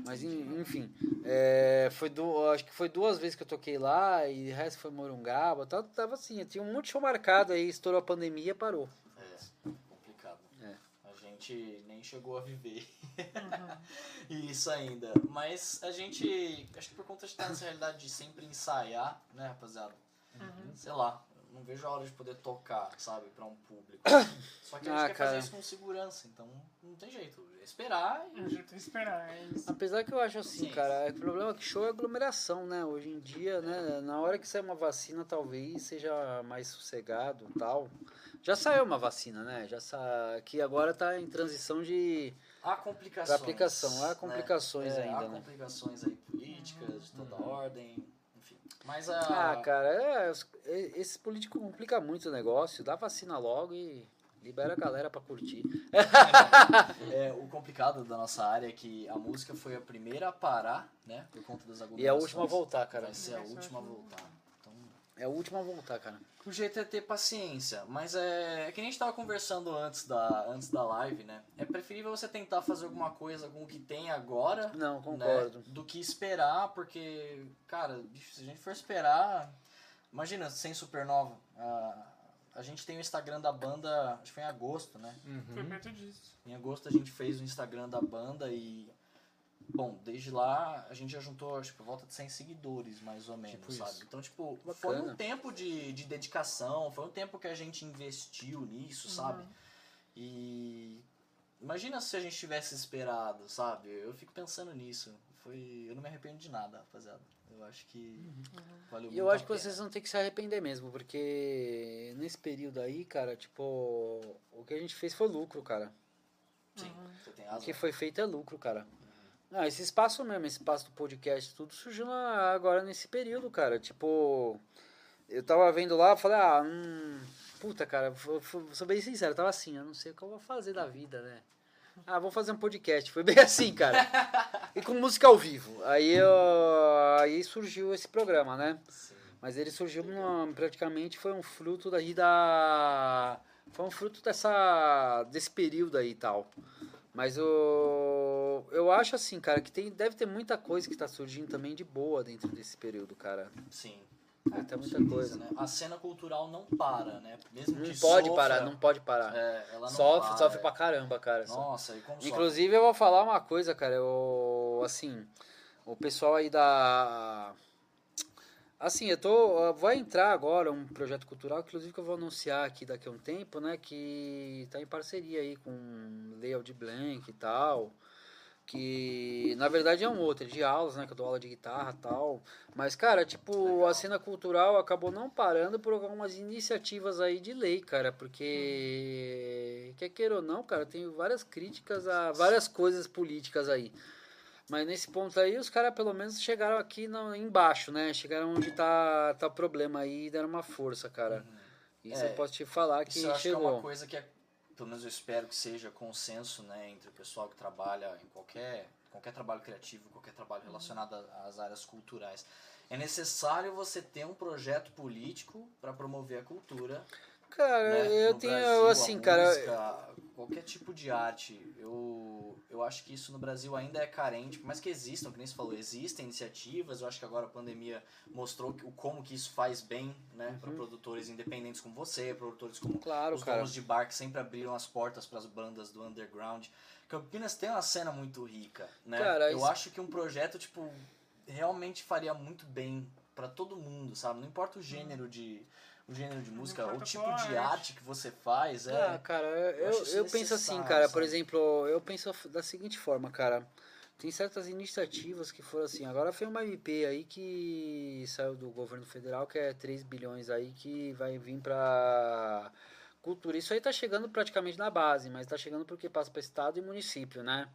S1: Mas en- enfim, é, foi du acho que foi duas vezes que eu toquei lá e o resto foi Morungaba. Tava, tava assim, tinha um monte de show marcado aí, estourou a pandemia parou.
S2: É, complicado.
S1: É.
S2: A gente nem chegou a viver isso ainda. Mas a gente, acho que por conta de estar nessa realidade de sempre ensaiar, né, rapaziada? Sei lá, não vejo a hora de poder tocar, sabe, pra um público. Só que a gente
S1: Ah,
S2: quer
S1: cara.
S2: fazer isso com segurança, então não tem jeito. É esperar e.
S4: A gente tem que esperar, é isso.
S1: Apesar que eu acho assim,
S2: Sim.
S1: cara, é que o problema é que show é aglomeração, né? Hoje em dia, né? Na hora que sair uma vacina, talvez seja mais sossegado e tal. Já saiu uma vacina, né? Já sa... que agora tá em transição de
S2: Há complicações.
S1: pra aplicação. Há
S2: né?
S1: complicações
S2: É,
S1: ainda,
S2: há
S1: né?
S2: complicações aí políticas, de toda ordem, enfim. Mas a.
S1: Ah, cara, é, os- e- esse político complica muito o negócio. Dá vacina logo e libera a galera pra curtir.
S2: É, o complicado da nossa área é que a música foi a primeira a parar, né? Por conta das aglomerações.
S1: E a última a voltar, cara.
S2: Vai ser a última a voltar.
S1: É a última a voltar, cara.
S2: o jeito é ter paciência. Mas é, é que nem a gente tava conversando antes da, antes da live, né? É preferível você tentar fazer alguma coisa com o que tem agora
S1: Não,
S2: né,
S1: concordo.
S2: do que esperar, porque, cara, bicho, se a gente for esperar. Imagina, sem supernova. A, a gente tem o Instagram da banda, acho que foi em agosto, né?
S4: Foi
S3: Uhum.
S4: perto disso.
S2: Em agosto a gente fez o Instagram da banda e. Bom, desde lá a gente já juntou, acho que volta de 100 seguidores, mais ou menos,
S3: Tipo
S2: sabe?
S3: isso.
S2: Então, tipo, foi
S1: Bacana.
S2: um tempo de, de dedicação, foi um tempo que a gente investiu nisso, sabe? E. Imagina se a gente tivesse esperado, sabe? Eu fico pensando nisso. Foi. Eu não me arrependo de nada, rapaziada. Eu acho que valeu
S1: Uhum. E eu acho que vocês vão ter que se arrepender mesmo, porque nesse período aí, cara, tipo, o que a gente fez foi lucro, cara.
S2: Sim, você tem
S1: O
S2: razão.
S1: que foi feito é lucro, cara. Não, esse espaço mesmo, esse espaço do podcast, tudo surgiu na- agora nesse período, cara. Tipo, eu tava vendo lá, falei, ah, hum, puta, cara, vou, vou- sou bem sincero, eu tava assim, eu não sei o que eu vou fazer da vida, né? Ah, vou fazer um podcast. Foi bem assim, cara. E com música ao vivo. Aí, eu, aí surgiu esse programa, né?
S2: Sim.
S1: Mas ele surgiu numa- praticamente foi um fruto daí da foi um fruto dessa desse período aí e tal. Mas eu eu acho assim, cara, que tem deve ter muita coisa que está surgindo também de boa dentro desse período, cara.
S2: Sim.
S1: Deve ter
S2: Com
S1: muita
S2: certeza,
S1: coisa.
S2: né? A cena cultural não para, né? Mesmo
S1: Não
S2: que
S1: pode
S2: sofra,
S1: parar, não pode parar.
S2: É, ela não
S1: sofre,
S2: para,
S1: sofre
S2: é.
S1: pra caramba, cara.
S2: Nossa, e como sofre?
S1: Inclusive, eu vou falar uma coisa, cara. Eu, assim, o pessoal aí da. Assim, eu tô. Vai entrar agora um projeto cultural, inclusive que eu vou anunciar aqui daqui a um tempo, né? Que tá em parceria aí com Leo de Blank e tal. Que na verdade é um outro, é de aulas, né? Que eu dou aula de guitarra e tal. Mas, cara, tipo,
S2: Legal.
S1: a cena cultural acabou não parando por algumas iniciativas aí de lei, cara. Porque, quer queira ou não, cara, tem várias críticas a várias coisas políticas aí. Mas nesse ponto aí, os caras pelo menos chegaram aqui no, embaixo, né? Chegaram onde tá, tá o problema aí e deram uma força, cara. Isso
S2: É,
S1: eu posso te falar que
S2: Isso acho que é
S1: chegou.
S2: uma coisa que, é, pelo menos eu espero que seja consenso, né, entre o pessoal que trabalha em qualquer, qualquer trabalho criativo, qualquer trabalho relacionado a- às áreas culturais. É necessário você ter um projeto político para promover a cultura.
S1: Cara,
S2: né,
S1: eu
S2: no
S1: tenho,
S2: Brasil,
S1: assim, cara.
S2: música, qualquer tipo de arte. Eu, eu acho que isso no Brasil ainda é carente, por mais que existam, que nem você falou, existem iniciativas. Eu acho que agora a pandemia mostrou que, como que isso faz bem, né, para produtores independentes como você, produtores como
S1: Uhum. Claro,
S2: os
S1: cara.
S2: donos de bar que sempre abriram as portas para as bandas do underground. Campinas tem uma cena muito rica, né?
S1: Cara,
S2: eu
S1: isso-
S2: acho que um projeto tipo realmente faria muito bem para todo mundo, sabe? Não importa o gênero de o gênero de música, o tipo de
S4: arte.
S2: que você faz, é.
S1: Ah, cara, eu, eu, eu penso assim, cara, por
S2: sabe?
S1: exemplo, eu penso da seguinte forma, cara. Tem certas iniciativas que foram assim. Agora foi uma MP aí que saiu do governo federal, que é 3 bilhões aí, que vai vir pra cultura. Isso aí tá chegando praticamente na base, mas tá chegando porque passa para estado e município, né?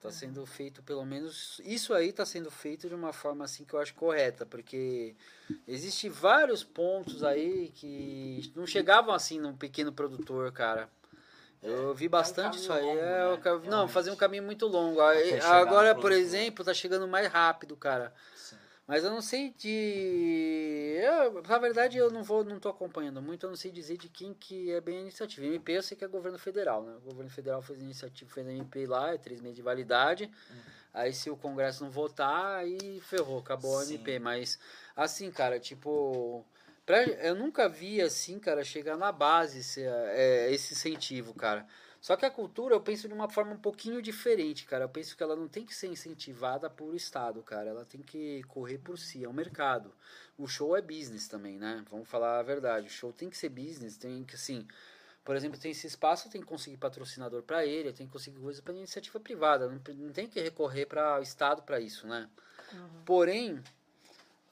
S1: Tá sendo feito, pelo menos, isso aí tá sendo feito de uma forma assim que eu acho correta, porque existe vários pontos aí que não chegavam assim num pequeno produtor, cara. Eu vi bastante
S2: caminho
S1: isso aí.
S2: longo,
S1: é,
S2: né?
S1: ca- Não, fazer um caminho muito longo.
S2: Até
S1: Agora, por exemplo, tá chegando mais rápido, cara.
S2: Sim.
S1: Mas eu não sei de. Eu, na verdade, eu não vou, não tô acompanhando muito, eu não sei dizer de quem que é bem a iniciativa. MP eu sei que é governo federal, né? O governo federal fez a iniciativa, fez a MP lá, é três meses de validade. Aí se o Congresso não votar, aí ferrou, acabou a
S2: Sim.
S1: MP. Mas assim, cara, tipo. Pra, eu nunca vi assim, cara, chegar na base esse, é, esse incentivo, cara. Só que a cultura eu penso de uma forma um pouquinho diferente, cara. Eu penso que ela não tem que ser incentivada por Estado, cara. Ela tem que correr por si, é um mercado. O show é business também, né? Vamos falar a verdade. O show tem que ser business, tem que, assim. Por exemplo, tem esse espaço, tem que conseguir patrocinador para ele, tem que conseguir coisa para iniciativa privada. Não, não tem que recorrer para o Estado para isso, né? Porém,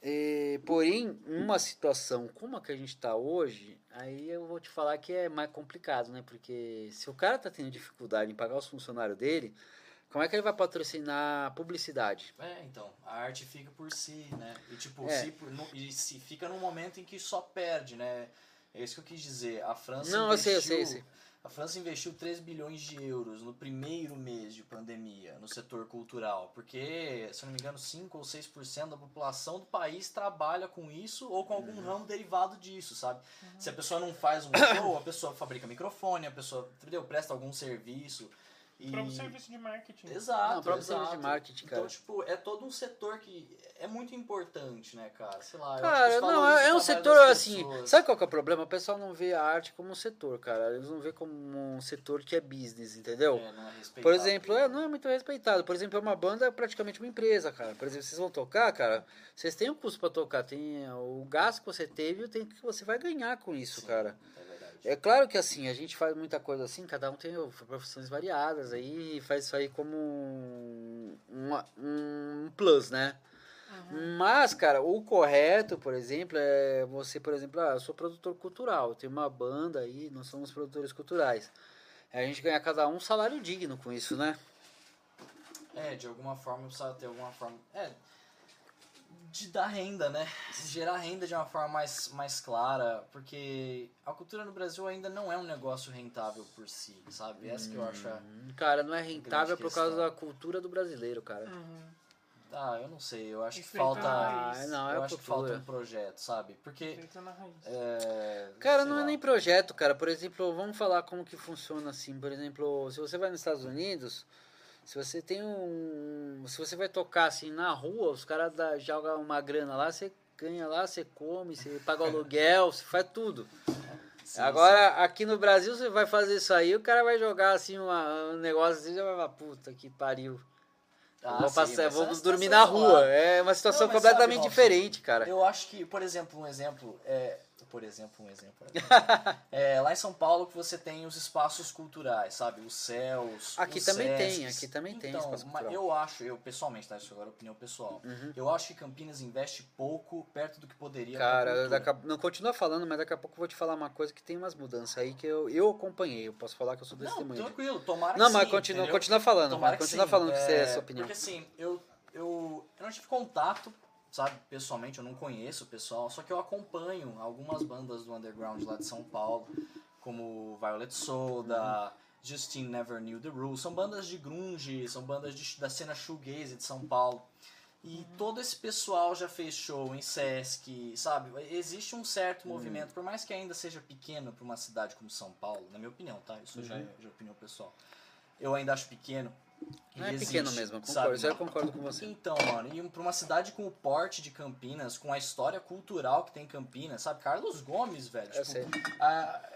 S1: eh, porém, uma situação como a que a gente está hoje, aí eu vou te falar que é mais complicado, né? Porque se o cara tá tendo dificuldade em pagar os funcionários dele, como é que ele vai patrocinar publicidade?
S2: É, então, a arte fica por si, né? E tipo,
S1: É.
S2: se, no- e se fica num momento em que só perde, né? É isso que eu quis dizer. A França
S1: Não, eu sei, eu
S2: investiu,
S1: sei, eu sei.
S2: A França investiu 3 bilhões de euros no primeiro mês de pandemia no setor cultural, porque, se não me engano, 5 ou 6% da população do país trabalha com isso ou com algum
S1: Uhum.
S2: ramo derivado disso, sabe? Se a pessoa não faz um show, a pessoa fabrica microfone, a pessoa, entendeu? Presta algum serviço. E...
S4: O próprio serviço de marketing.
S2: Exato,
S1: Não, o próprio
S2: exato.
S1: serviço de marketing, cara.
S2: Então, tipo, é todo um setor que é muito importante, né, cara? Sei lá, eu acho
S1: Cara, não, é, é um setor assim. Sabe qual que é o problema? O pessoal não vê a arte como um setor, cara. Eles não vê como um setor que é business, entendeu?
S2: É, não é respeitado.
S1: Por exemplo, é, não é muito respeitado. Por exemplo, é uma banda é praticamente uma empresa, cara. Por exemplo, vocês vão tocar, cara, vocês têm um custo pra tocar, tem o gasto que você teve e o tempo que você vai ganhar com isso,
S2: Sim,
S1: cara.
S2: É.
S1: É claro que assim, a gente faz muita coisa assim, cada um tem profissões variadas aí, faz isso aí como um, uma- um plus, né? Mas, cara, o correto, por exemplo, é você, por exemplo, ah, eu sou produtor cultural, eu tenho uma banda aí, nós somos produtores culturais. É a gente ganhar cada um um salário digno com isso, né?
S2: É, de alguma forma precisava ter alguma forma. É. De dar renda, né? Gerar renda de uma forma mais, mais clara, porque a cultura no Brasil ainda não é um negócio rentável por si, sabe? Essa que eu acho. a-
S1: Hum, Cara, não é rentável por causa da cultura do brasileiro, cara.
S4: Uhum.
S2: Ah, eu não sei, eu acho que falta.
S1: Ah, não, é
S2: eu acho que falta um projeto, sabe? Porque. É,
S1: Cara, não é
S2: lá.
S1: nem projeto, cara. Por exemplo, vamos falar como que funciona assim. Por exemplo, se você vai nos Estados Unidos, se você tem um. Se você vai tocar assim na rua, os caras jogam uma grana lá, você ganha lá, você come, você paga o aluguel, você faz tudo.
S2: Sim,
S1: Agora, aqui no Brasil, você vai fazer isso aí, o cara vai jogar assim uma- um negócio assim, já vai falar, puta que pariu.
S2: Ah,
S1: vou
S2: sim,
S1: passar, vou
S2: essa
S1: dormir na rua. É uma situação
S2: Não,
S1: completamente
S2: sabe,
S1: diferente, cara.
S2: Eu acho que, por exemplo, um exemplo é. Por exemplo, um exemplo. é, lá em São Paulo que você tem os espaços culturais, sabe? Os céus.
S1: Aqui
S2: os
S1: também tem, aqui também tem
S2: então,
S1: espaço
S2: mas
S1: cultural.
S2: Eu acho, eu pessoalmente, tá? Isso agora é opinião pessoal. Eu acho que Campinas investe pouco perto do que poderia.
S1: Cara, daqui não continua falando, mas daqui a pouco eu vou te falar uma coisa que tem umas mudanças aí que eu, eu acompanhei. Eu posso falar que eu sou
S2: Não,
S1: testemunha.
S2: tranquilo, tomara
S1: Não,
S2: que
S1: mas
S2: sim,
S1: continua,
S2: entendeu?
S1: continua falando,
S2: Tomara
S1: mano. Continua
S2: sim.
S1: falando que você é
S2: É,
S1: a sua opinião.
S2: Porque assim, eu, eu, eu não tive contato, sabe, pessoalmente, eu não conheço o pessoal, só que eu acompanho algumas bandas do underground lá de São Paulo, como Violet Soda, Justine Never Knew the Rules. São bandas de grunge, são bandas de- da cena shoegaze de São Paulo. E todo esse pessoal já fez show em Sesc, sabe? Existe um certo movimento, por mais que ainda seja pequeno para uma cidade como São Paulo, na minha opinião, tá? Isso já é já é opinião pessoal. Eu ainda acho pequeno.
S1: Não é
S2: Ele
S1: pequeno
S2: existe,
S1: mesmo, eu
S2: sabe,
S1: concordo. Aí eu concordo com você.
S2: Então, mano, e pra uma cidade com o porte de Campinas, com a história cultural que tem Campinas, sabe? Carlos Gomes, velho.
S1: Eu
S2: tipo,
S1: sei.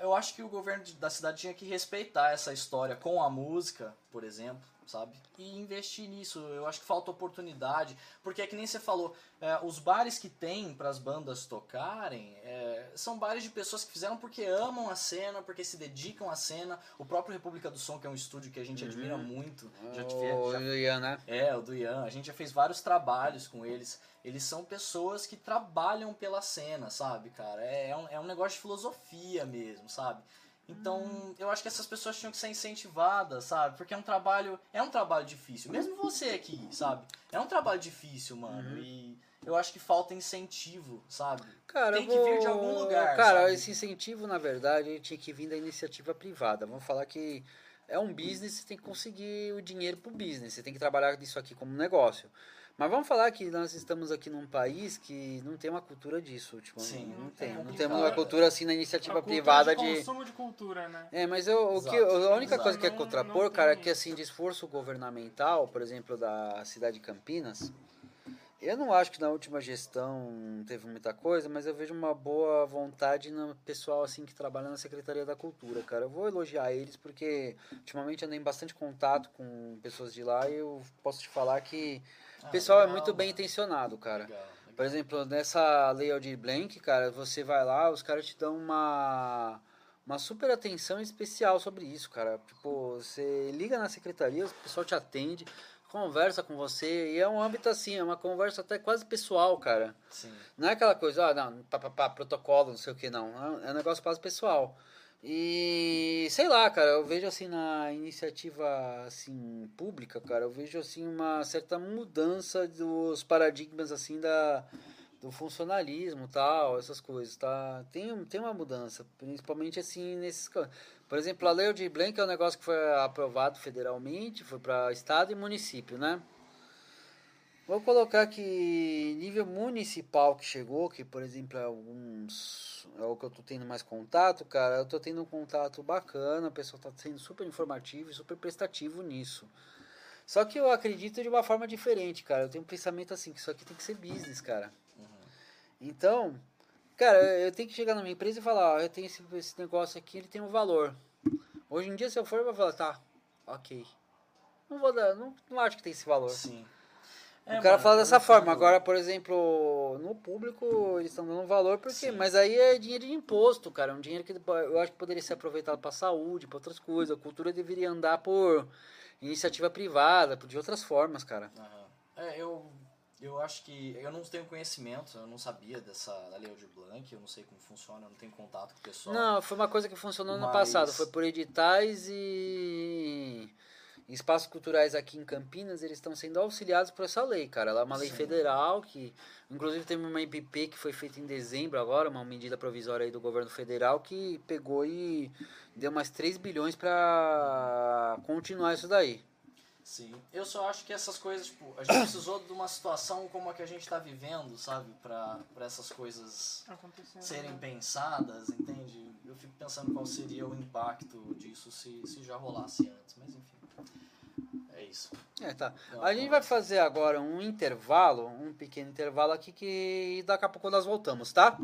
S2: eu acho que o governo da cidade tinha que respeitar essa história com a música, por exemplo, sabe? E investir nisso. Eu acho que falta oportunidade. Porque é que nem você falou, é, os bares que tem para as bandas tocarem é, são bares de pessoas que fizeram porque amam a cena, porque se dedicam à cena. O próprio República do Som, que é um estúdio que a gente admira muito. Já, tive-
S1: Uhum. O
S2: já
S1: Ian, né?
S2: é, o do Ian. A gente já fez vários trabalhos com eles. Eles são pessoas que trabalham pela cena, sabe, cara? É, é, um, é um negócio de filosofia mesmo, sabe? Então, eu acho que essas pessoas tinham que ser incentivadas, sabe? Porque é um trabalho, é um trabalho difícil. Mesmo você aqui, sabe? É um trabalho difícil, mano. E eu acho que falta incentivo, sabe?
S1: Cara,
S2: Tem que
S1: vou...
S2: vir de algum lugar,
S1: Cara,
S2: sabe?
S1: esse incentivo, na verdade, tinha que vir da iniciativa privada. Vamos falar que é um business, você tem que conseguir o dinheiro pro business. Você tem que trabalhar disso aqui como negócio. Mas vamos falar que nós estamos aqui num país que não tem uma cultura disso. Tipo,
S2: Sim,
S1: não
S2: é
S1: tem. Não
S2: complicado.
S1: temos uma cultura assim na
S4: A
S1: iniciativa
S4: cultura
S1: privada
S4: de
S1: de.
S4: consumo de cultura, né?
S1: É, mas eu, o que, a única
S2: exato.
S1: coisa que é
S4: Não-
S1: contrapor,
S4: não
S1: cara, é que assim, de esforço governamental, por exemplo, da cidade de Campinas, eu não acho que na última gestão teve muita coisa, mas eu vejo uma boa vontade no pessoal assim que trabalha na Secretaria da Cultura, cara. Eu vou elogiar eles porque ultimamente andei em bastante contato com pessoas de lá e eu posso te falar que o
S2: Ah,
S1: pessoal é
S2: legal,
S1: muito bem intencionado, cara.
S2: Legal, legal.
S1: Por exemplo, nessa Aldir Blank, cara, você vai lá, os caras te dão uma, uma super atenção especial sobre isso, cara. Tipo, você liga na secretaria, o pessoal te atende, conversa com você, e é um âmbito assim, é uma conversa até quase pessoal, cara.
S2: Sim.
S1: Não é aquela coisa, ah, não, pá, pá, pá, protocolo, não sei o que, não. É um negócio quase pessoal. E sei lá, cara, eu vejo assim na iniciativa assim pública, cara, eu vejo assim uma certa mudança dos paradigmas assim da do funcionalismo, tal, essas coisas, tá? Tem tem uma mudança, principalmente assim nesses, por exemplo, a Lei de Blanc é um negócio que foi aprovado federalmente, foi para estado e município, né? Vou colocar que nível municipal que chegou, que por exemplo é alguns. É o que eu tô tendo mais contato, cara. Eu tô tendo um contato bacana, o pessoal tá sendo super informativo e super prestativo nisso. Só que eu acredito de uma forma diferente, cara. Eu tenho um pensamento assim, que isso aqui tem que ser business, cara. Então, cara, eu tenho que chegar na minha empresa e falar, ó, eu tenho esse, esse negócio aqui, ele tem um valor. Hoje em dia, se eu for, eu vou falar, tá, ok. Não vou dar, não, não acho que tem esse valor.
S2: Sim.
S1: O
S2: É,
S1: cara
S2: mano,
S1: fala
S2: eu
S1: dessa forma. Agora, por exemplo, no público eles estão dando valor, porque,
S2: Sim.
S1: mas aí é dinheiro de imposto, cara. É um dinheiro que eu acho que poderia ser aproveitado para saúde, para outras coisas. A cultura deveria andar por iniciativa privada, de outras formas, cara.
S2: Aham. É, eu, eu acho que. Eu não tenho conhecimento, eu não sabia dessa da Lei Aldir Blanc, eu não sei como funciona, eu não tenho contato com o pessoal.
S1: Não, foi uma coisa que funcionou no
S2: Mas-
S1: passado. Foi por editais e espaços culturais aqui em Campinas, eles estão sendo auxiliados por essa lei, cara. Ela é uma lei
S2: Sim.
S1: federal que, inclusive, teve uma MP que foi feita em dezembro agora, uma medida provisória aí do governo federal que pegou e deu mais 3 bilhões pra continuar isso daí.
S2: Sim. Eu só acho que essas coisas, tipo, a gente precisou de uma situação como a que a gente tá vivendo, sabe? Pra, pra essas coisas serem pensadas, entende? Eu fico pensando qual seria o impacto disso se, se já rolasse antes, mas enfim. É isso.
S1: É, tá.
S2: Não,
S1: A gente vai fazer agora um intervalo, um pequeno intervalo aqui que daqui a pouco nós voltamos, tá?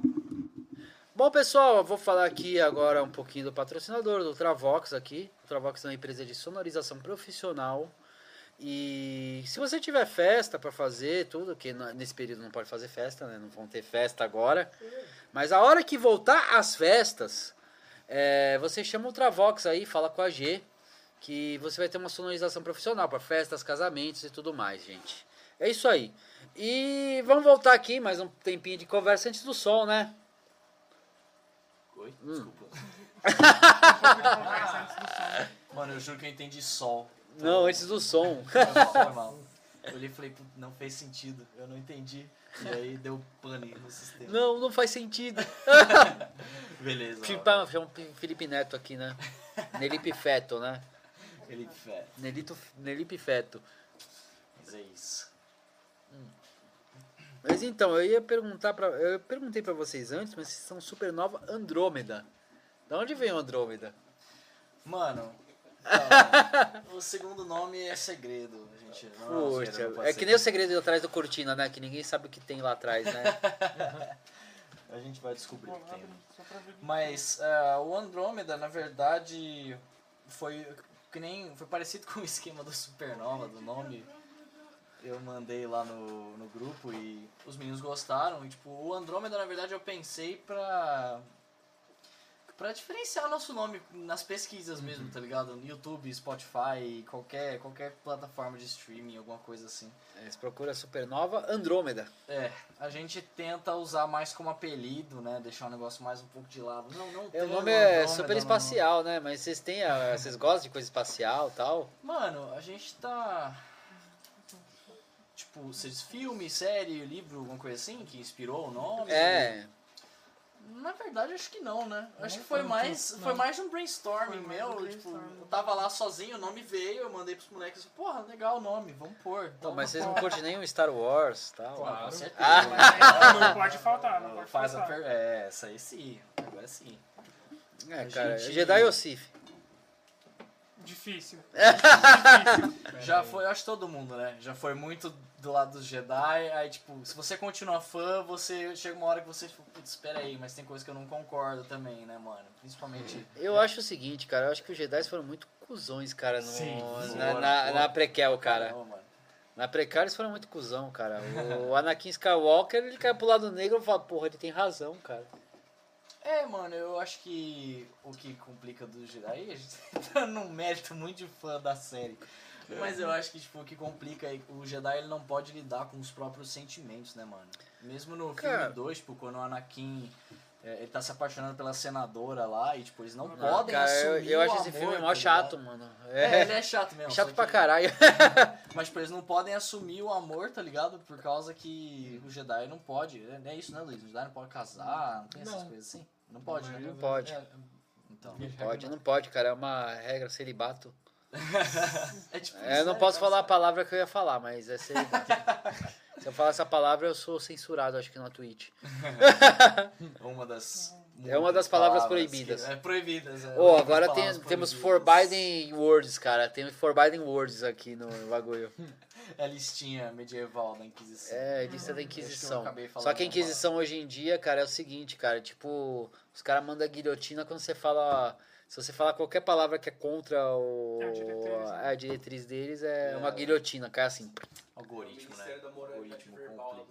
S1: Bom, pessoal, eu vou falar aqui agora um pouquinho do patrocinador, do Ultravox aqui. O Ultravox é uma empresa de sonorização profissional E se você tiver festa pra fazer, tudo, que nesse período não pode fazer festa, né? Não vão ter festa agora. Mas a hora que voltar as festas, é, você chama o Ultravox aí, fala com a G, que você vai ter uma sonorização profissional para festas, casamentos e tudo mais, gente. É isso aí. E vamos voltar aqui, mais um tempinho de conversa antes do som, né?
S2: Oi?
S1: Hum.
S2: Desculpa.
S4: Conversa antes do som.
S2: Mano, eu juro que eu entendi sol.
S1: Não, antes do som.
S2: Foi mal, foi mal. Eu olhei e falei, "Pô, não fez sentido. Eu não entendi. E aí deu pane no sistema.
S1: Não, não faz sentido.
S2: Beleza.
S1: Filipe,
S2: ó.
S1: chama o Felipe Neto aqui, né? Nelipe Feto, né?
S2: Ele fé.
S1: Nelito, Nelipe Feto.
S2: Mas é isso.
S1: Mas então, eu ia perguntar pra. Eu perguntei pra vocês antes, mas vocês são Supernova Andrômeda. Da onde vem o Andrômeda?
S2: Mano, então, o segundo nome é segredo. A gente não,
S1: Puxa,
S2: zoeira, não
S1: é que nem o segredo atrás da cortina, né? Que ninguém sabe o que tem lá atrás, né?
S2: A gente vai descobrir o que tem. Mas ah, o Andrômeda, na verdade, foi que nem foi parecido com o esquema do Supernova, do nome. Eu mandei lá no, no grupo e os meninos gostaram. E, tipo, o Andrômeda, na verdade, eu pensei pra. Pra diferenciar o nosso nome nas pesquisas mesmo, tá ligado? No YouTube, Spotify, qualquer, qualquer plataforma de streaming, alguma coisa assim.
S1: Eles procuram Supernova Andrômeda.
S2: É, a gente tenta usar mais como apelido, né? Deixar o negócio mais um pouco de lado. Não, não
S1: É, o nome é super espacial, né? Mas vocês têm. a- Vocês gostam de coisa espacial e tal?
S2: Mano, a gente tá. Tipo, vocês filme, série, livro, alguma coisa assim que inspirou o nome?
S1: É.
S2: Na verdade, acho que não, né? Acho
S3: Não
S2: que foi mais,
S3: não.
S2: foi mais um brainstorming
S4: Foi mais
S2: meu.
S4: um
S2: tipo,
S4: brainstorming.
S2: eu tava lá sozinho, o nome veio, eu mandei pros moleques, porra, legal o nome, vamos pôr.
S1: Pô,
S2: Então,
S1: mas vocês não curtem nem o Star Wars e tal?
S2: Pô,
S3: Claro.
S2: com certeza.
S1: Ah.
S4: Não pode faltar, não pode
S2: Faz a
S4: faltar.
S2: per... É, essa aí sim. Agora sim.
S1: É,
S2: A
S1: cara.
S2: gente-
S1: Jedi ou Sith?
S4: Difícil.
S2: Já foi, eu acho que todo mundo, né? Já foi muito do lado dos Jedi, aí tipo, se você continua fã, você chega uma hora que você, tipo, putz, espera aí, mas tem coisa que eu não concordo também, né, mano? Principalmente.
S1: Eu acho o seguinte, cara. Eu acho que os Jedi foram muito cuzões, cara, no,
S3: Sim,
S1: na, na,
S2: foram.
S1: na prequel, cara.
S2: Caramba, mano.
S1: Na prequel eles foram muito cuzão, cara. O Anakin Skywalker, ele cai pro lado negro e fala, porra, ele tem razão, cara.
S2: É, mano, eu acho que o que complica do Jedi, a gente tá num mérito muito de fã da série. Mas eu acho que, tipo, o que complica é que o Jedi ele não pode lidar com os próprios sentimentos, né, mano? Mesmo no
S1: Cara.
S2: filme 2, tipo, quando o Anakin é, ele tá se apaixonando pela senadora lá e, tipo, eles não
S1: Não,
S2: podem
S1: cara, eu,
S2: assumir
S1: eu
S2: o
S1: acho esse
S2: amor,
S1: filme
S2: tá
S1: mó chato,
S2: ligado?
S1: mano.
S2: É,
S1: É,
S2: ele é chato mesmo.
S1: chato pra
S2: que-
S1: caralho.
S2: Mas, tipo, eles não podem assumir o amor, tá ligado? Por causa que o Jedi não pode. É é isso, né, Luiz? O Jedi não pode casar, não tem essas
S3: Não.
S2: coisas assim? Não pode, né?
S1: Não pode.
S3: É,
S2: Então.
S3: Não
S1: Pode, não pode, cara. É uma regra celibato.
S2: É tipo
S1: É, eu não posso falar a palavra que eu ia falar, mas é. Se eu falar essa palavra, eu sou censurado, acho que na Twitch.
S2: Uma das.
S1: É uma das palavras
S2: que-
S1: proibidas.
S2: é proibidas. É, das
S1: agora tem-
S2: palavras
S1: temos. Forbidden Words, cara. Tem Forbidden Words aqui no bagulho.
S2: É a listinha medieval da Inquisição.
S1: É, lista da
S2: que
S1: Inquisição.
S2: falando
S1: Só que a Inquisição hoje em dia, cara, é o seguinte, cara. Tipo, os caras mandam guilhotina quando você fala. Se você falar qualquer palavra que é contra o,
S4: É a diretriz, né?
S1: a diretriz deles, é,
S2: É.
S1: uma guilhotina, cai assim.
S2: Algoritmo, né?
S5: Ministério da Moralidade
S2: Algoritmo
S5: Verbal.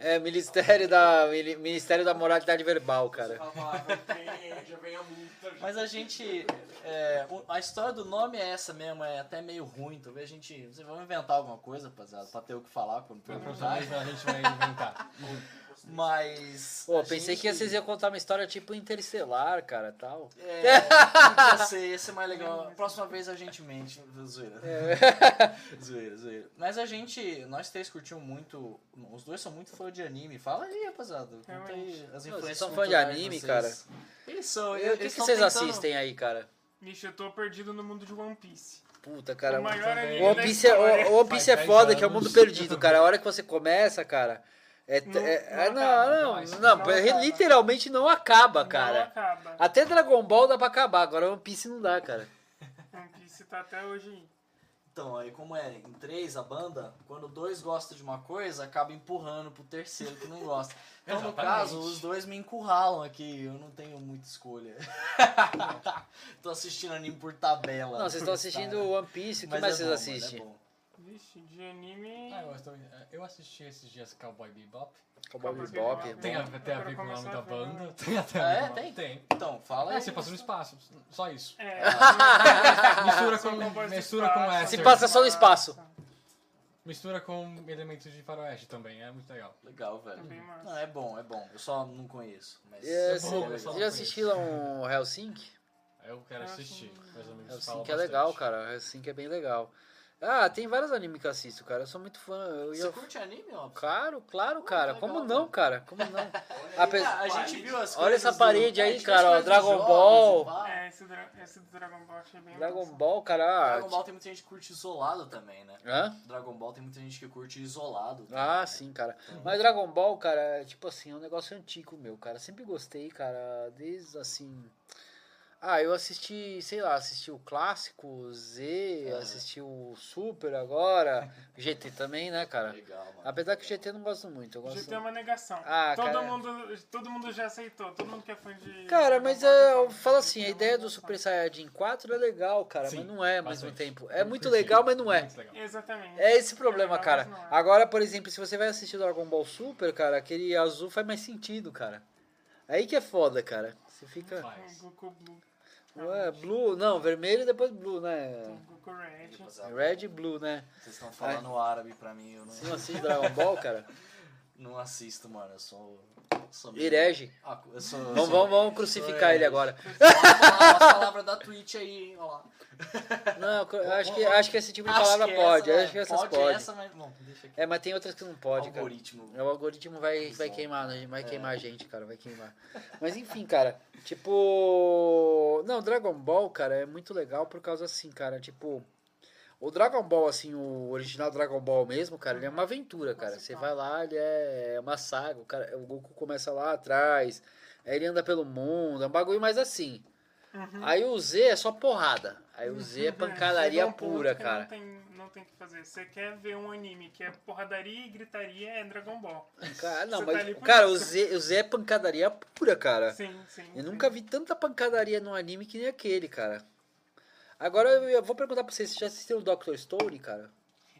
S1: É, Ministério da, Ministério da Moralidade Verbal, cara.
S5: fala a palavra tem, já vem a multa.
S2: Mas a gente. é, a história do nome é essa mesmo, é até meio ruim. Talvez a gente. Vocês vão inventar alguma coisa, rapaziada, pra ter o que falar quando perguntar.
S3: a gente vai inventar.
S2: Mas.
S1: Pô, pensei
S2: gente-
S1: que vocês iam contar uma história tipo interestelar, cara, tal.
S2: É, podia ser, ia ser mais legal. A próxima vez a gente mente. Zoeira. zoeira, zoeira. Mas a gente, nós três curtimos muito. Os dois são muito fã de anime. Fala aí, rapaziada. Conta aí
S4: Realmente.
S2: as
S1: vocês
S2: influências.
S1: são fã de anime,
S2: vocês. Eles são. Eles
S1: o que, que vocês
S2: tentando-
S1: assistem aí, cara?
S4: Vixe, eu tô perdido no mundo de One Piece.
S1: Puta, cara.
S4: o anime
S1: O One Piece é, o, o One Piece é foda,
S3: dez
S1: que é o
S3: anos.
S1: mundo perdido, cara. A hora que você começa, cara. É,
S4: Não-
S1: é-
S4: não
S1: é- não,
S4: acaba,
S1: não,
S3: não,
S1: não,
S4: não
S1: é- literalmente não acaba,
S4: Não
S1: cara.
S4: acaba.
S1: Até Dragon Ball dá pra acabar, agora One Piece não dá, cara.
S4: One Piece tá até hoje.
S2: Então, aí como é em três a banda, quando dois gostam de uma coisa, acaba empurrando pro terceiro que não gosta. Então, no caso, os dois me encurralam aqui, eu não tenho muita escolha. Tô assistindo anime por tabela.
S1: Não, vocês estão assistindo One Piece, o que
S2: Mas
S1: mais
S2: é
S1: vocês
S2: bom, mano,
S1: assistem?
S2: É.
S4: Vixe, de anime.
S3: Ah, eu, estou- eu assisti esses dias Cowboy Bebop.
S1: Cowboy
S4: Cowboy
S1: Bebop.
S4: Bebop.
S3: Tem a, tem a ver com o nome da banda.
S4: né?
S3: Tem até
S2: Ah, é? Tem?
S3: Tem.
S2: Então, fala aí.
S3: É, você passa no espaço. Só isso.
S4: É,
S3: Mistura
S4: são
S3: com- mistura com essa.
S1: Se passa só no espaço.
S3: Mistura com elementos de faroeste também, é muito legal.
S2: Legal, velho.
S4: É.
S2: Não, é bom, é bom. Eu só não conheço. Mas
S1: É,
S3: É bom, não
S1: já assistiram o Helsinki?
S3: Eu quero assistir.
S1: Helsinki é legal, cara. Helsinki é bem legal. Ah, tem vários animes que eu assisto, cara. Eu sou muito fã. Eu
S2: Você
S1: ia...
S2: curte anime, ó?
S1: Claro, claro, cara.
S2: legal,
S1: Como não, cara? Como não?
S2: A gente viu as
S1: Olha essa parede
S2: do...
S1: aí, cara, ó, Dragon
S2: jogos
S1: Ball.
S4: É, esse, dra- esse do Dragon Ball achei bem
S1: Dragon
S4: massa.
S1: Ball, cara. ah,
S2: Dragon Ball tem muita gente que curte isolado também, né?
S1: Hã?
S2: Dragon Ball tem muita gente que curte isolado.
S1: Ah, sim, cara. Mas Dragon Ball, cara, é tipo assim, é um negócio antigo meu, cara. Sempre gostei, cara, desde assim. Ah, eu assisti, sei lá, assisti o clássico, Z,
S2: Ah.
S1: assisti o Super agora, GT também, né, cara?
S2: Legal, mano.
S1: Apesar que o GT eu não gosto muito, eu gosto.
S4: GT é uma negação.
S1: Ah,
S4: todo,
S1: cara.
S4: mundo, todo mundo já aceitou, todo mundo que é fã de.
S1: Cara, mas é, eu falo assim, a
S4: é
S1: ideia do
S4: negação.
S1: Super Saiyajin 4 é legal, cara,
S3: Sim,
S1: mas não é ao mesmo
S3: bastante.
S1: tempo. É muito legal, mas não é.
S4: Exatamente.
S1: É esse problema,
S4: legal,
S1: cara.
S4: mas não é.
S1: Agora, por exemplo, se você vai assistir Dragon Ball Super, cara, aquele azul faz mais sentido, cara. Aí que é foda, cara. Você fica.
S3: Faz.
S1: Ué, blue, não, vermelho e depois blue, né?
S4: Goku Red.
S1: Red e blue, né?
S2: Vocês estão falando árabe pra mim, eu não,
S1: Você não assiste Dragon Ball, cara?
S2: não assisto, mano. Eu sou. Meio-
S1: Herege.
S2: Ah.
S1: Vamos, vamos, vamos crucificar ele agora.
S2: Vamos falar as palavras da Twitch aí, ó lá.
S1: Não, eu acho que, acho que esse tipo de
S2: Acho
S1: palavra pode.
S2: essa,
S1: acho que
S2: né?
S1: essas
S2: pode.
S1: pode.
S2: essa, mas. Bom, deixa aqui.
S1: É, mas tem outras que não pode, cara.
S2: Algoritmo.
S1: É, O algoritmo vai, vai queimar, né? vai
S2: É.
S1: queimar a gente, cara, vai queimar. Mas enfim, cara, tipo. Não, Dragon Ball, cara, é muito legal por causa assim, cara, tipo. O Dragon Ball, assim, o original Dragon Ball mesmo, cara, ele é uma aventura, cara. Você vai lá, ele é uma saga. O, cara, o Goku começa lá atrás, aí ele anda pelo mundo, é um bagulho mais assim.
S4: Uhum.
S1: Aí o Z é só porrada. Aí o Z é pancadaria
S4: um
S1: pura, cara.
S4: Não tem, não tem o que fazer. Você quer ver um anime que é porradaria e gritaria, é Dragon Ball.
S1: Cara, não,
S4: tá
S1: mas,
S4: por
S1: cara, o. Z, o Z é pancadaria pura, cara.
S4: Sim, sim.
S1: Eu
S4: sim.
S1: nunca vi tanta pancadaria num anime que nem aquele, cara. Agora eu vou perguntar pra vocês, vocês já assistiram o Dr. Stone, cara?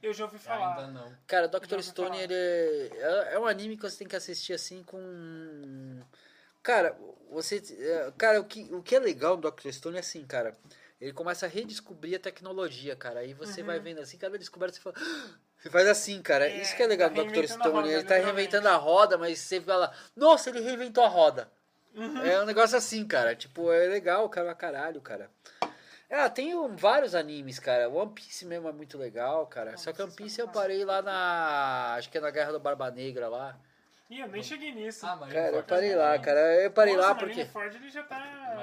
S4: Eu já ouvi falar.
S3: Ainda não.
S1: Cara,
S4: ouvi
S1: Stone,
S4: falar.
S1: ele é, é um anime que você tem que assistir assim com... Cara, você... é, Cara, o que, o que é legal no Dr. Stone é assim, cara. Ele começa a redescobrir a tecnologia, cara. Aí você
S4: Uhum.
S1: vai vendo assim, cada descoberta você fala... Você faz assim, cara.
S4: É,
S1: Isso que é legal
S4: tá
S1: do Dr. Stone.
S4: roda,
S1: ele tá reinventando a roda, mas você fala... Nossa, ele reinventou a roda.
S4: Uhum.
S1: É um negócio assim, cara. Tipo, é legal, cara, pra caralho, cara. Ah, tem um- vários animes, cara. One Piece mesmo é muito legal, cara. Só que One Piece eu parei lá na. Acho que é na Guerra do Barba Negra lá.
S4: Ih, eu nem cheguei nisso.
S3: Ah,
S1: Cara, eu parei lá, cara. Eu parei
S4: Nossa,
S1: lá
S4: o
S1: porque.
S4: Marineford ele já tá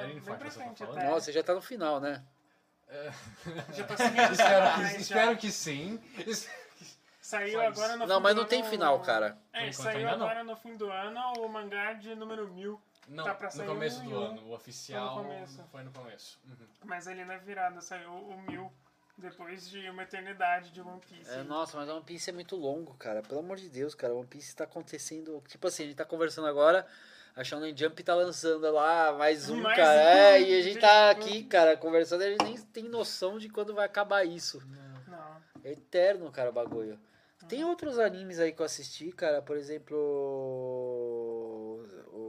S4: bem
S3: tá
S4: frente
S3: falando?
S4: até.
S1: Nossa, já tá no final, né?
S4: Já tá seguindo
S3: espero, que,
S4: já.
S3: espero que sim.
S4: Saiu
S3: Faz.
S4: agora no
S1: Não,
S4: fim
S1: mas
S4: do
S1: não tem final, cara.
S4: É, saiu
S3: ainda não.
S4: agora no fim do ano o mangá de número 1000.
S3: Não,
S4: Tá pra
S3: no
S4: sair
S3: começo
S4: um
S3: do ano. O oficial
S4: Foi no começo.
S3: foi no começo. Uhum.
S4: Mas ali na virada saiu o 1000 depois de uma eternidade de One Piece.
S1: É, nossa, mas One Piece é muito longo, cara. Pelo amor de Deus, cara. One Piece tá acontecendo. Tipo assim, a gente tá conversando agora. A Shonen Jump tá lançando lá mais um,
S4: Mais
S1: cara.
S4: um,
S1: É, e a gente tá aqui, cara, conversando. A gente nem tem noção de quando vai acabar isso.
S4: Não.
S1: É eterno, cara, o bagulho. Tem outros animes aí que eu assisti, cara. Por exemplo,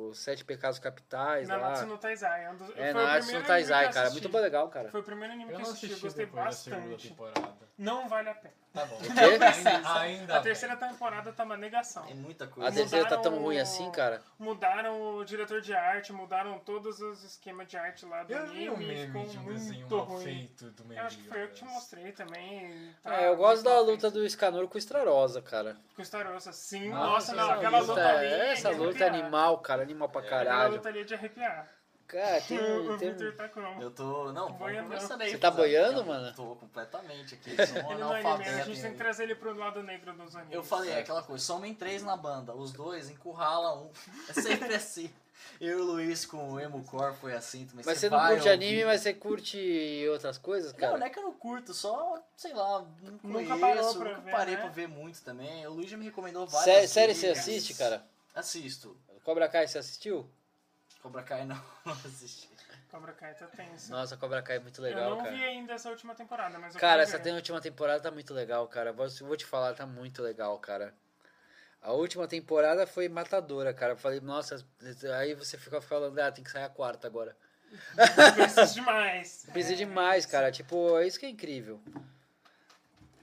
S1: os Sete Pecados Capitais
S4: Nanatsu
S1: lá.
S4: no Taizai. É, um dos,
S1: É, Nanatsu no Taizai, cara. Muito legal, cara.
S4: Foi o primeiro anime
S3: Eu
S4: que eu assisti, eu gostei bastante. Não vale a pena.
S3: Tá bom.
S1: O quê?
S3: Ainda, ainda
S4: A terceira temporada tá uma negação.
S2: Tem muita
S1: A
S2: coisa.
S1: terceira tá tão
S4: mudaram
S1: ruim
S4: o-
S1: assim, cara.
S4: Mudaram o diretor de arte, mudaram todos os esquemas de arte lá do
S3: Eu um
S4: anime.
S3: meme
S4: ficou
S3: de um desenho
S4: muito ruim.
S3: feito do.
S4: Eu acho que foi eu que te mostrei também. tá
S1: É, eu gosto da luta
S4: feito.
S1: do Escanor com o Estrarosa, cara.
S4: Com Starossa, sim.
S3: Nossa,
S4: Nossa, não, aquela
S3: luta
S4: luta
S1: é-
S4: ali. é
S1: essa
S4: de
S1: luta é animal, cara. Animal pra
S4: Aquela
S1: caralho.
S4: luta ali é de arrepiar.
S1: Cara, tem,
S4: o
S1: tem...
S4: Victor tá como?
S2: Eu tô. Não,
S4: Boiando.
S1: Você tá boiando,
S2: Eu
S1: mano?
S2: Tô completamente aqui. Sou um
S4: no anime, a gente tem que trazer ele pro lado negro dos animes.
S2: Eu falei, é aquela coisa, somem três na banda, os dois encurrala um. É sempre assim. Eu e o Luiz com o Emo Core foi assim também.
S1: Mas você não
S2: vai
S1: curte
S2: ouvir.
S1: anime, mas você curte outras coisas,
S2: Não,
S1: cara?
S2: não é que eu não curto, só, sei lá, não
S4: Nunca
S2: conheço,
S4: parou pra
S2: nunca
S4: ver,
S2: parei
S4: né?
S2: pra ver muito também. O Luiz já me recomendou várias
S1: série você assiste, cara?
S2: Assisto.
S1: Cobra Kai você assistiu?
S2: Cobra Kai não, não assisti.
S4: Cobra Kai tá tenso.
S1: Nossa, Cobra Kai é muito
S4: eu
S1: legal,
S4: não
S1: cara.
S4: vi ainda essa última temporada, mas eu
S1: Cara, essa
S4: ver.
S1: última temporada tá muito legal, cara. Vou, vou te falar, tá muito legal, cara. A última temporada foi matadora, cara. Eu falei, nossa, aí você fica falando, ah, tem que sair a quarta agora.
S4: Eu preciso demais.
S1: Precisa
S4: É,
S1: demais, cara. Tipo, é isso que é incrível.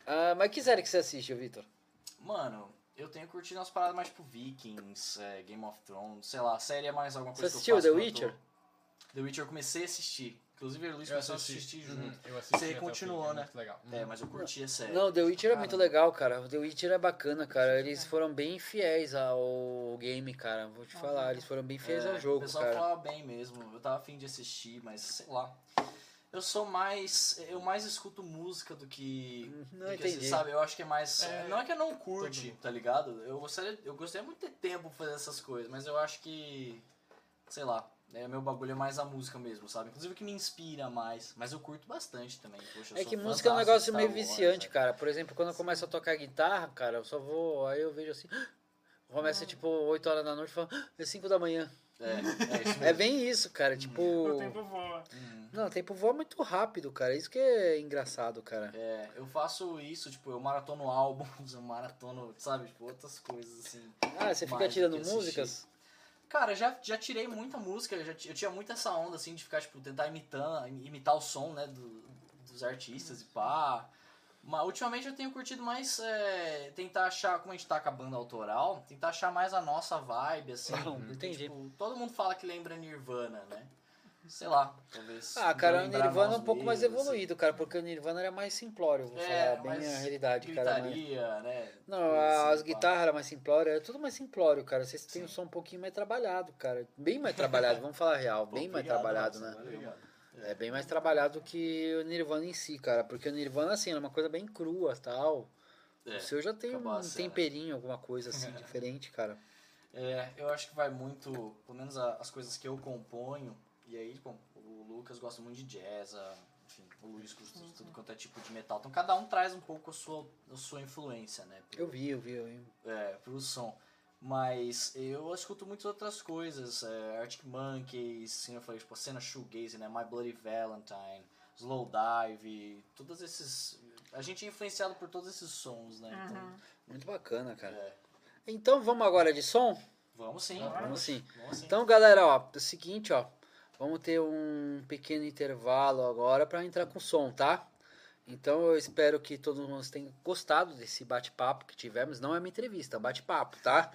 S1: Ah, mas que série que você assiste, Vitor?
S2: Mano, eu tenho curtido umas paradas mais tipo Vikings, é, Game of Thrones, sei lá, série é mais alguma
S1: Você
S2: coisa
S1: assistiu
S2: que
S1: The Witcher?
S2: tô- The Witcher eu comecei a assistir. Inclusive, o Luiz
S3: Eu
S2: começou a
S3: assisti.
S2: assistir
S3: Uhum,
S2: junto.
S3: Eu assisti
S2: Você
S3: o
S2: continuou,
S3: é
S2: né?
S3: Muito legal.
S2: É, mas eu curti a série.
S1: Não, The Witcher é muito legal, cara. O The Witcher é bacana, cara. Eles foram bem fiéis ao game, cara. Vou te falar, eles foram bem fiéis
S2: É,
S1: ao
S2: O
S1: jogo,
S2: pessoal
S1: cara.
S2: falava bem mesmo. Eu tava afim de assistir, mas sei lá. Eu sou mais. Eu mais escuto música do que.
S1: Não
S2: do que
S1: entendi.
S2: assistir, sabe? Eu acho que é mais.
S3: É,
S2: não é que eu não curte, tá ligado? Eu gostaria, eu gostaria muito de ter tempo pra fazer essas coisas, mas eu acho que. Sei lá. É, meu bagulho é mais a música mesmo, sabe? Inclusive o que me inspira mais. Mas eu curto bastante também. Poxa, eu
S1: É que música é um negócio meio viciante,
S2: né?
S1: cara. Por exemplo, quando eu começo a tocar guitarra, cara, eu só vou. Aí eu vejo assim. Começa tipo 8 horas da noite e falo, "Ah, é 5 da manhã.
S2: É, é isso
S1: É bem isso, cara. Tipo.
S4: O tempo voa.
S2: Uhum.
S1: Não, o tempo voa muito rápido, cara. Isso que é engraçado, cara.
S2: É, eu faço isso, tipo, eu maratono álbuns, eu maratono, sabe, tipo, outras coisas assim.
S1: Ah, você fica tirando músicas?
S2: Cara, já, já tirei muita música, já, ti- eu tinha muito essa onda, assim, de ficar, tipo, tentar imitar, imitar o som, né, do- dos artistas e pá. Mas ultimamente eu tenho curtido mais é, tentar achar, como a gente tá com a banda autoral, tentar achar mais a nossa vibe, assim.
S1: Uhum,
S2: porque,
S1: entendi.
S2: tipo, todo mundo fala que lembra Nirvana, né? Sei lá, talvez.
S1: Ah, cara, o Nirvana é um pouco mais
S2: mesmos,
S1: evoluído, cara, porque o Nirvana era mais simplório, vou
S2: É,
S1: falar bem
S2: mais
S1: a realidade, cara. mas-
S2: Gritaria, né?
S1: Não,
S2: assim,
S1: as
S2: pá.
S1: guitarras eram mais simplórias, é tudo mais simplório, cara. Vocês têm um som um pouquinho mais trabalhado, cara. Bem mais trabalhado, vamos falar real,
S2: Pô,
S1: bem mais
S2: obrigado,
S1: trabalhado,
S2: nossa,
S1: né?
S2: Obrigado.
S1: É bem mais trabalhado que o Nirvana em si, cara. Porque o Nirvana, assim, era uma coisa bem crua tal.
S2: É,
S1: o seu já tem um temperinho, alguma coisa assim, diferente, cara.
S2: É, eu acho que vai muito, pelo menos a- as coisas que eu componho, e aí, bom, o Lucas gosta muito de jazz, a- enfim, o Luiz curte tudo quanto é tipo de metal. Então cada um traz um pouco a sua, a sua influência, né? pro-
S1: Eu vi, eu vi, eu vi.
S2: É, pro som. Mas eu escuto muitas outras coisas, é, Arctic Monkeys, assim, eu falei, tipo, cena shoegaze, né? My Bloody Valentine, Slow Dive, todos esses... A gente é influenciado por todos esses sons, né? Então,
S4: Uhum.
S1: Muito bacana, cara.
S2: é,
S1: Então vamos agora de som?
S2: vamos sim.
S1: Vamos sim.
S2: Vamos sim.
S1: Então, galera, ó, é o seguinte, ó. Vamos ter um pequeno intervalo agora para entrar com som, tá? Então eu espero que todos nós tenham gostado desse bate-papo que tivemos. Não é uma entrevista, é um bate-papo, tá?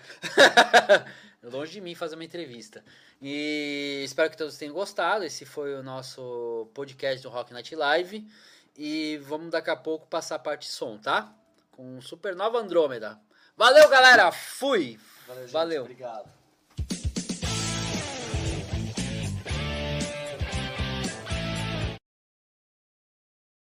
S1: Longe de mim fazer uma entrevista. E espero que todos tenham gostado. Esse foi o nosso podcast do Rock Night Live. E vamos daqui a pouco passar a parte de som, tá? Com Supernova Andrômeda. Valeu, galera! Fui!
S2: Valeu, gente.
S1: Valeu.
S2: Obrigado.